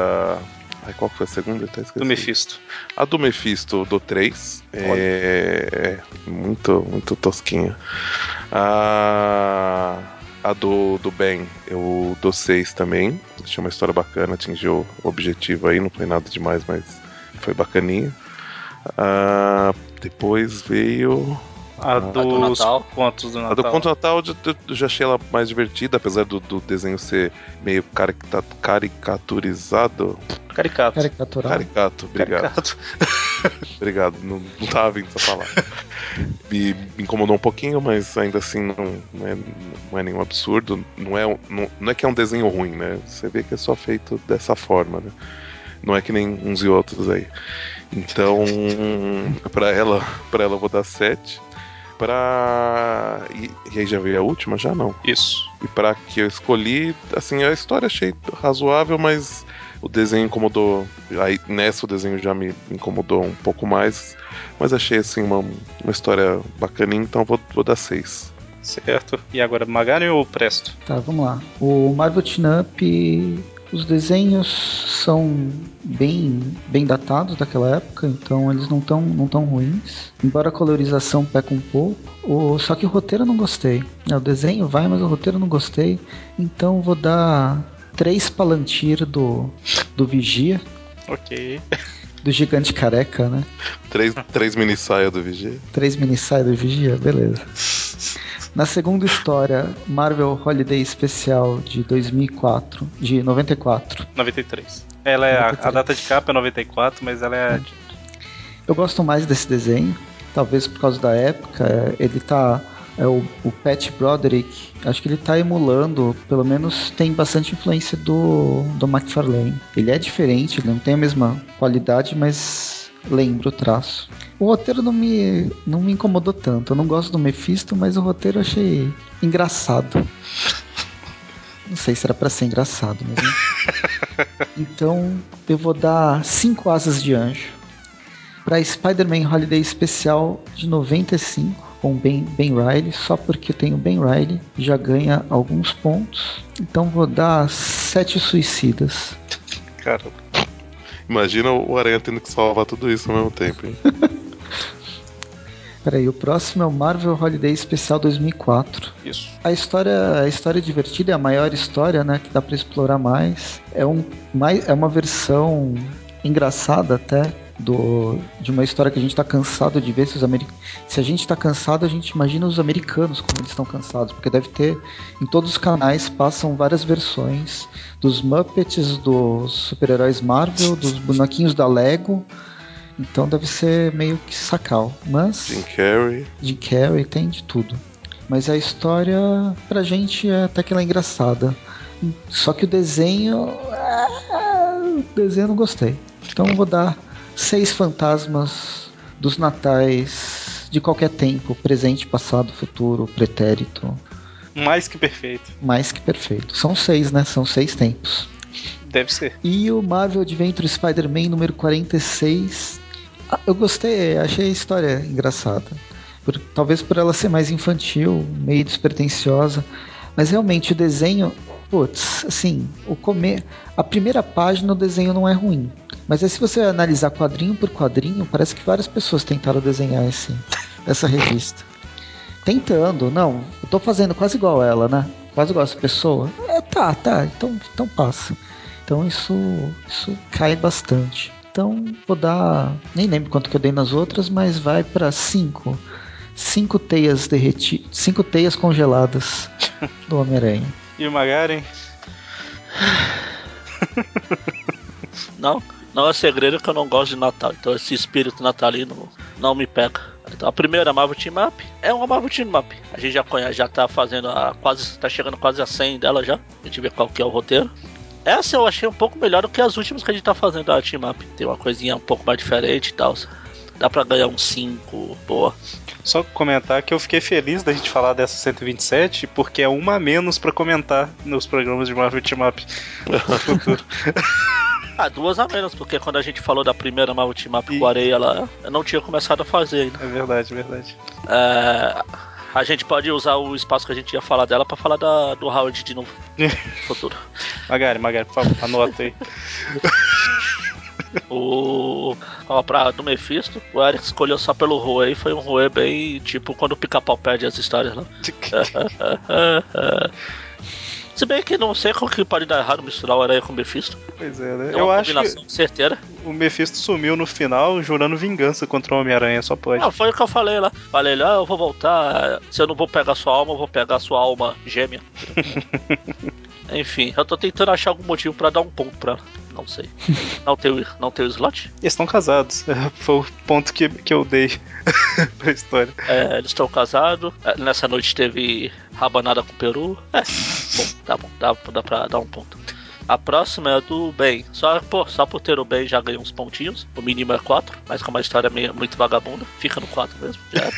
Ai, qual que foi a segunda? Eu até esqueci. Do Mephisto. A do Mephisto do 3. É, é muito, muito tosquinha. A, a do, do Ben, eu dou 6 também. Achei uma história bacana, atingiu o objetivo aí, não foi nada demais, mas foi bacaninha. Ah, depois veio. A do dos Natal. contos do A Natal. do Conto Natal eu, já achei ela mais divertida, apesar do, do desenho ser meio carica- caricaturizado. Caricato. Caricatural. Caricato, obrigado. Caricato. Obrigado, não, não tava vindo essa palavra. me, me incomodou um pouquinho, mas ainda assim não, não, é, não é nenhum absurdo. Não é, não, não é que é um desenho ruim, né? Você vê que é só feito dessa forma, né? Não é que nem uns e outros aí. Então, pra ela, pra ela eu vou dar 7. Pra. E, e aí já veio a última? Já não. Isso. E pra que eu escolhi, assim, a história achei razoável, mas o desenho incomodou. Aí nessa o desenho já me incomodou um pouco mais. Mas achei assim uma, uma história bacaninha, então vou, vou dar 6. Certo. E agora, Magari ou Presto? Tá, vamos lá. O Marvel Teen Up, os desenhos são bem, bem datados daquela época, então eles não tão, não tão ruins. Embora a colorização peca um pouco, o, só que o roteiro eu não gostei. É, o desenho vai, mas o roteiro eu não gostei. Então vou dar três Palantir do, do Vigia, Ok. do Gigante Careca, né? Três, três mini saia do VG. Três minissaia do Vigia, beleza. Na segunda história, Marvel Holiday Especial de 2004, de 94. 93. Ela é a, 93. a data de capa é 94, mas ela é. a Eu gosto mais desse desenho, talvez por causa da época. Ele tá. É o, o Pat Broderick, acho que ele tá emulando, pelo menos tem bastante influência do, do McFarlane. Ele é diferente, ele não tem a mesma qualidade, mas lembra o traço. O roteiro não me, não me incomodou tanto. Eu não gosto do Mephisto, mas o roteiro eu achei engraçado. Não sei se era pra ser engraçado, mas. então, eu vou dar 5 asas de anjo. Pra Spider-Man Holiday Especial de 95, com Ben, ben Riley, só porque tem o Ben Riley, já ganha alguns pontos. Então, vou dar 7 suicidas. Caramba. Imagina o Aranha tendo que salvar tudo isso ao mesmo tempo, hein? Peraí, o próximo é o Marvel Holiday Especial 2004. Isso. A história, a história é divertida, é a maior história, né, que dá pra explorar mais. É, um, mais, é uma versão engraçada até do, de uma história que a gente tá cansado de ver. Se, os se a gente tá cansado, a gente imagina os americanos como eles estão cansados, porque deve ter em todos os canais passam várias versões dos Muppets, dos super-heróis Marvel, dos bonequinhos da Lego. Então deve ser meio que sacal. Mas Jim Carrey. Jim Carrey, tem de tudo. Mas a história, pra gente, é até que ela é engraçada. Só que o desenho. ah, O desenho eu não gostei. Então eu vou dar seis fantasmas dos natais de qualquer tempo: presente, passado, futuro, pretérito. Mais que perfeito. Mais que perfeito. São seis, né? São seis tempos. Deve ser. E o Marvel Adventure Spider-Man número 46. Ah, Eu gostei, achei a história engraçada. Por- talvez por ela ser mais infantil, meio despretensiosa. Mas realmente o desenho, putz, assim, o come... a primeira página o desenho não é ruim. Mas aí se você analisar quadrinho por quadrinho, parece que várias pessoas tentaram desenhar esse, essa revista. Tentando, não, eu tô fazendo quase igual ela, né? Quase igual essa pessoa. É, tá, tá, então, então passa. Então isso, isso cai bastante. Então vou dar. Nem lembro quanto que eu dei nas outras, mas vai para 5. 5 teias derretidas. 5 teias congeladas do Homem-Aranha. E o Magaren? Não, não é segredo que eu não gosto de Natal. Então esse espírito natalino não me pega. Então a primeira Marvel Team Up é uma Marvel Team Up. A gente já conhece, já tá fazendo a quase, tá chegando quase a 100 dela já. A gente vê qual que é o roteiro. Essa eu achei um pouco melhor do que as últimas que a gente tá fazendo a Team Up. Tem uma coisinha um pouco mais diferente e tal. Dá pra ganhar um 5, boa. Só comentar que eu fiquei feliz da gente falar dessa 127, porque é uma a menos pra comentar nos programas de Marvel Team Up no futuro. Ah, duas a menos, porque quando a gente falou da primeira Marvel Team Up E- com a areia lá, eu não tinha começado a fazer ainda. É verdade, é verdade. É, a gente pode usar o espaço que a gente ia falar dela pra falar da, do Howard de novo. no futuro. Magari, Magari, por favor, anota aí. O. Ó, pra, do Mephisto, o Eric escolheu só pelo Rue e foi um Rue bem tipo quando o pica-pau perde as histórias lá. Se bem que não sei como que pode dar errado misturar o Aranha com o Mephisto. Pois é, né? É Eu acho que certeira. o Mephisto sumiu no final jurando vingança contra o Homem-Aranha, só pode. Não, foi o que eu falei lá. Falei lá, eu vou voltar. Se eu não vou pegar sua alma, eu vou pegar sua alma gêmea. Enfim, eu tô tentando achar algum motivo pra dar um ponto pra ela. Não sei. Não tem, o- não tem o slot? Eles estão casados. Foi o ponto que, que eu dei pra história. É, eles estão casados. É, Nessa noite teve rabanada com peru. É, bom, tá bom, dá, dá pra dar um ponto. A próxima é a do Ben. Só, pô, só por ter o Ben já ganhei uns pontinhos. O mínimo é 4, mas com uma história meio, muito vagabunda. Fica no 4 mesmo. Já.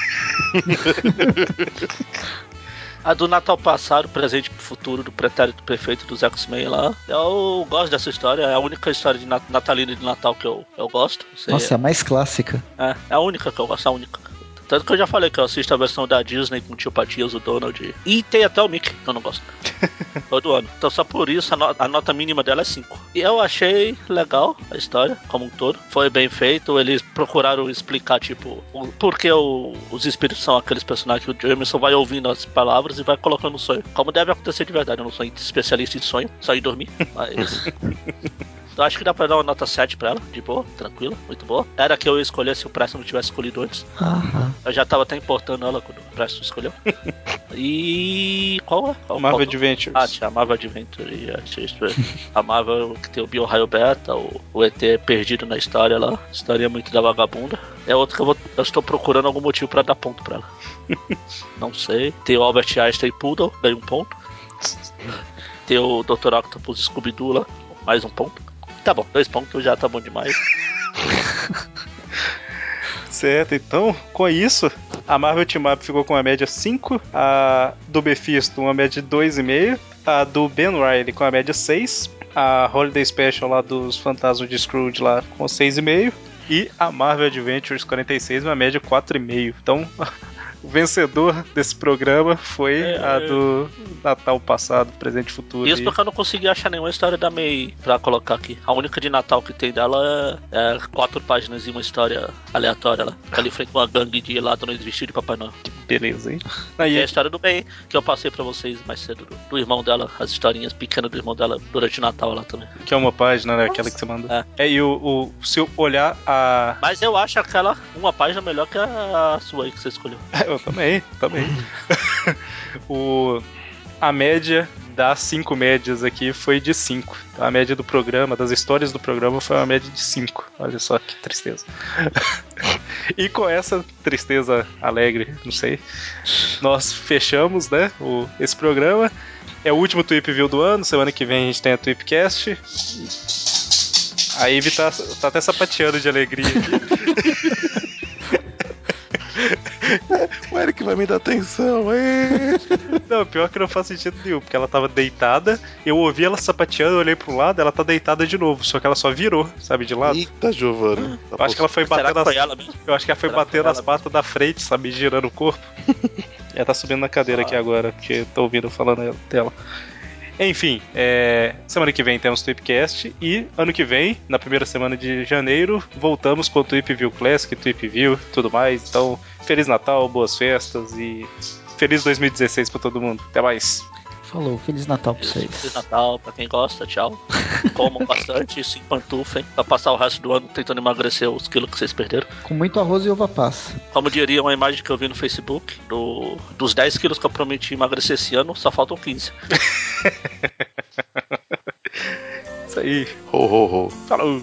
A do Natal passado, presente pro futuro do pretérito perfeito dos X-Men lá. Eu gosto dessa história, é a única história de nat natalina de Natal que eu, eu gosto. Nossa, é a mais clássica. é, é a única que eu gosto, a única. Tanto que eu já falei que eu assisto a versão da Disney com o tio Patias, o Donald. E tem até o Mickey, que eu não gosto. Todo ano. Então só por isso a, no- a nota mínima dela é 5. E eu achei legal a história, como um todo. Foi bem feito. Eles procuraram explicar, tipo, o, por que o- os espíritos são aqueles personagens que o Jameson vai ouvindo as palavras e vai colocando no sonho. Como deve acontecer de verdade. Eu não sou especialista em sonho, só em dormir. Mas. Então acho que dá pra dar uma nota 7 pra ela, de boa, tranquila, muito boa. Era que eu ia escolher se o Preston não tivesse escolhido antes. Aham. Eu já tava até importando ela quando o Preston escolheu. e. Qual é? Qual, Marvel qual- Adventures. Ah, tinha a Marvel Adventure. a- A Marvel que tem o Bio Raio Beta, o, o ET perdido na história lá. História muito da vagabunda. É outra que eu, vou, eu estou procurando algum motivo pra dar ponto pra ela. Não sei. Tem o Albert Einstein Poodle, ganhei um ponto. Tem o Dr. Octopus Scooby-Doo lá, mais um ponto. Tá bom, dois pontos já tá bom demais. Certo, então, com isso, a Marvel Team Up ficou com uma média 5, a do Mephisto uma média de 2,5, a do Ben Riley com a média 6, a Holiday Special lá dos Fantasmas de Scrooge lá com 6,5 e a Marvel Adventures 46 uma média 4,5. Então, o vencedor desse programa foi É, a é. do Natal passado, presente e futuro. Isso porque eu não consegui achar nenhuma história da May pra colocar aqui. A única de Natal que tem dela é, é quatro páginas e uma história aleatória lá. Que ela enfrenta uma gangue de ladrões vestidos de Papai Noel. Beleza, hein? Aí, a história do May, que eu passei pra vocês mais cedo, do, do irmão dela, as historinhas pequenas do irmão dela durante o Natal lá também. que é uma página, né? Aquela que você mandou. É, e o, o- se eu olhar a. Mas eu acho aquela uma página melhor que a sua aí que você escolheu. Também, também. o, a média das cinco médias aqui foi de 5. A média do programa, das histórias do programa, foi uma média de 5. Olha só que tristeza. e com essa tristeza alegre, não sei, nós fechamos né, o, esse programa. É o último Tweep View do ano. Semana que vem a gente tem a Tweepcast. A Ivy tá, tá até sapateando de alegria aqui. O Eric vai me dar atenção, é. Não, pior que não faz sentido nenhum, porque ela tava deitada, eu ouvi ela sapateando, olhei pro lado, ela tá deitada de novo, só que ela só virou, sabe, de lado. Eita, Giovanni. Tá Eu acho que ela foi bater nas, eu acho que ela foi Será bater nas patas da frente, sabe, girando o corpo. ela tá subindo na cadeira aqui agora, porque tô ouvindo falando dela. Enfim, é, semana que vem temos Tweepcast e ano que vem, na primeira semana de janeiro, voltamos com o Tweep View Classic, Tweep View tudo mais. Então, Feliz Natal, boas festas e feliz 2016 pra todo mundo. Até mais. Falou, Feliz Natal pra Feliz vocês. Natal, pra quem gosta, tchau. Comam bastante, se empantufem, pra passar o resto do ano tentando emagrecer os quilos que vocês perderam. Com muito arroz e uva passa. Como diria uma imagem que eu vi no Facebook, do, dos 10 quilos que eu prometi emagrecer esse ano, só faltam 15. Isso aí. Ho, ho, ho. Falou.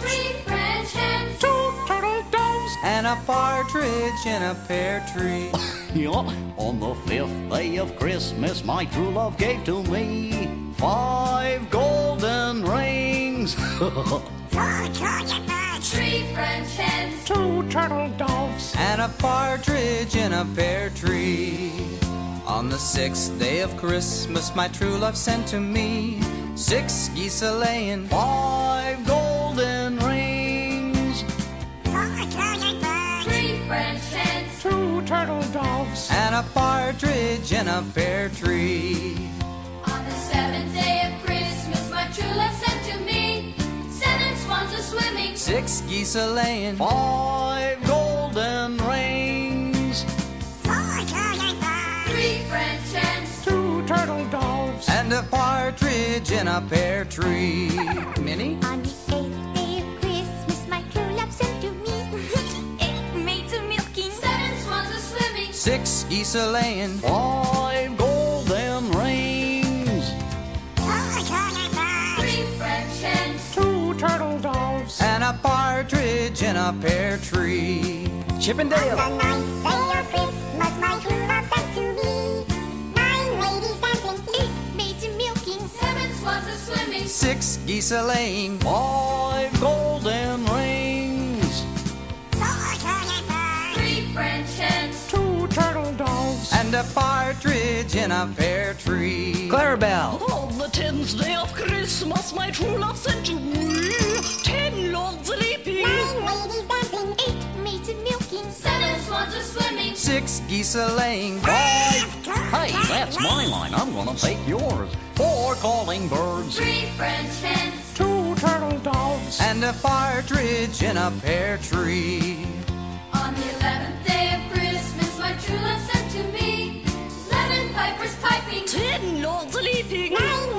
Three French hens. Two turtle doves. And a partridge in a pear tree. On the fifth day of Christmas, my true love gave to me five golden rings. Three French hens. Two turtle doves. and a partridge in a pear tree. On the sixth day of Christmas, my true love sent to me six geese a laying, five golden rings. Three French hens. Two turtle doves. and a partridge in a pear tree. On the seventh day of Christmas, my true love sent to me seven swans a swimming. Six geese a laying, Five golden rings. Turtle doves. and a partridge in a pear tree. Minnie? On the eighth day of Christmas, my true love sent to me eight maids a milking, Seven swans a swimming. Six geese a laying, Five golden rings. Three French hens. Two turtle doves. and a partridge in a pear tree. Chippendale! ninth day of Christmas, my true Six geese a laying, Five golden rings. Three French hens. Two turtle doves. and a partridge in a pear tree. Clarabelle. On the tenth day of Christmas, my true love sent to me ten lords leaping. nine ladies dancing, eight maids a milking, Seven swans a swimming. Six geese a laying, Five. Hey, that's my line. I'm gonna take yours. Four calling birds. Three French hens. Two turtle doves. and a partridge in a pear tree. On the eleventh day of Christmas, my true love sent to me eleven pipers piping. Ten lords leaping. nine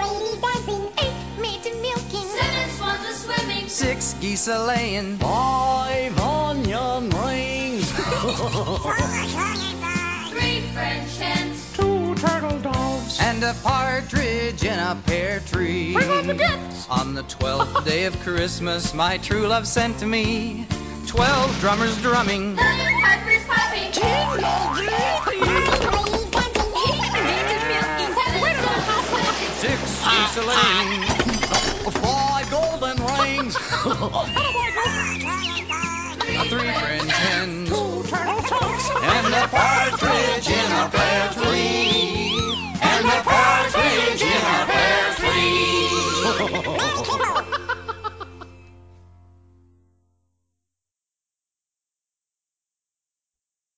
six geese a laying, Five onion rings. Three French hens. Two turtle doves. and a partridge in a pear tree. Bring on the gifts. On the twelfth day of Christmas, my true love sent to me twelve drummers drumming, Million pipers piping. six geese a laying, ah, ah. Five golden friends. three friends and two turtle doves and a partridge in a pear tree and a partridge in a pear